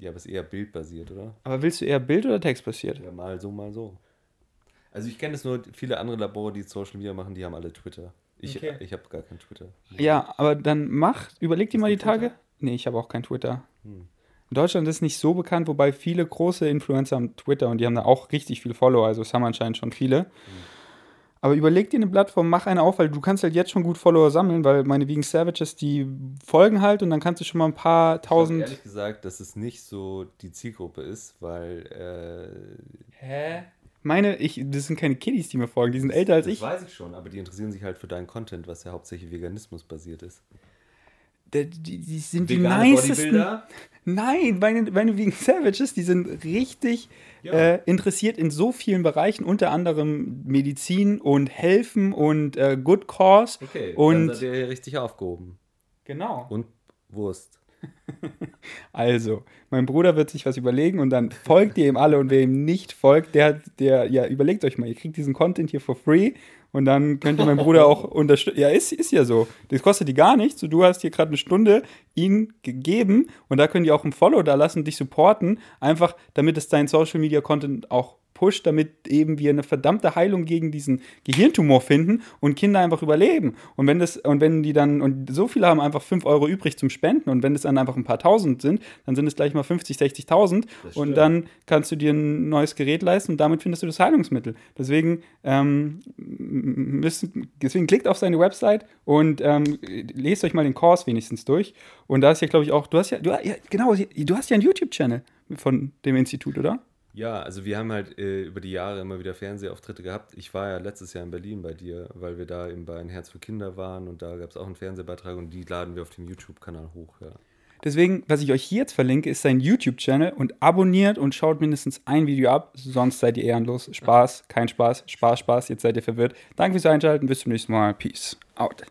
Ja, aber es ist eher bildbasiert, oder? Aber willst du eher Bild oder Text basiert? Ja, mal so, mal so. Also ich kenne es nur, viele andere Labore, die Social Media machen, die haben alle Twitter. Ich, Okay. ich habe gar kein Twitter. Ja, aber dann mach, überleg dir Hast mal die Tage. Twitter? Nee, ich habe auch kein Twitter. Hm. In Deutschland ist es nicht so bekannt, wobei viele große Influencer haben Twitter und die haben da auch richtig viele Follower, also es haben anscheinend schon viele. Aber überleg dir eine Plattform, mach eine auf, weil du kannst halt jetzt schon gut Follower sammeln, weil meine Vegan Savages, die folgen halt und dann kannst du schon mal ein paar Ich tausend. ehrlich gesagt, dass es nicht so die Zielgruppe ist, weil äh, Hä? Meine, ich, das sind keine Kiddies, die mir folgen, die sind älter als das ich. weiß ich schon, aber die interessieren sich halt für deinen Content, was ja hauptsächlich Veganismus basiert ist. Die, die, die sind die Vegane nicesten. Bodybuilder? Nein, meine, meine Vegan Savages, die sind richtig Ja. äh, interessiert in so vielen Bereichen, unter anderem Medizin und Helfen und äh, Good Cause. Okay, Und- dann seid ihr hier richtig aufgehoben. Genau. Und Wurst. Also, mein Bruder wird sich was überlegen und dann folgt ihr ihm alle und wer ihm nicht folgt, der, der, ja, überlegt euch mal, ihr kriegt diesen Content hier for free und dann könnt ihr meinen Bruder auch unterstützen. Ja, ist, ist ja so. Das kostet die gar nichts. So, du hast hier gerade eine Stunde ihn gegeben und da könnt ihr auch ein Follow da lassen, dich supporten, einfach damit es dein Social Media Content auch pusht, damit eben wir eine verdammte Heilung gegen diesen Gehirntumor finden und Kinder einfach überleben. Und wenn das, und wenn die dann, und so viele haben einfach 5 Euro übrig zum Spenden und wenn es dann einfach ein paar tausend sind, dann sind es gleich mal 50, 60.000 Das und dann kannst du dir ein neues Gerät leisten und damit findest du das Heilungsmittel. Deswegen, ähm, müssen, deswegen klickt auf seine Website und ähm, lest euch mal den Kurs wenigstens durch. Und da ist ja, glaube ich, auch, du hast ja, du, ja genau, du hast ja einen YouTube-Channel von dem Institut, oder? Ja, also wir haben halt äh, über die Jahre immer wieder Fernsehauftritte gehabt. Ich war ja letztes Jahr in Berlin bei dir, weil wir da eben bei Ein Herz für Kinder waren und da gab es auch einen Fernsehbeitrag und die laden wir auf dem YouTube-Kanal hoch, ja. Deswegen, was ich euch hier jetzt verlinke, ist sein YouTube-Channel und abonniert und schaut mindestens ein Video ab, sonst seid ihr ehrenlos. Spaß, kein Spaß, Spaß, Spaß, jetzt seid ihr verwirrt. Danke fürs Einschalten, bis zum nächsten Mal. Peace out.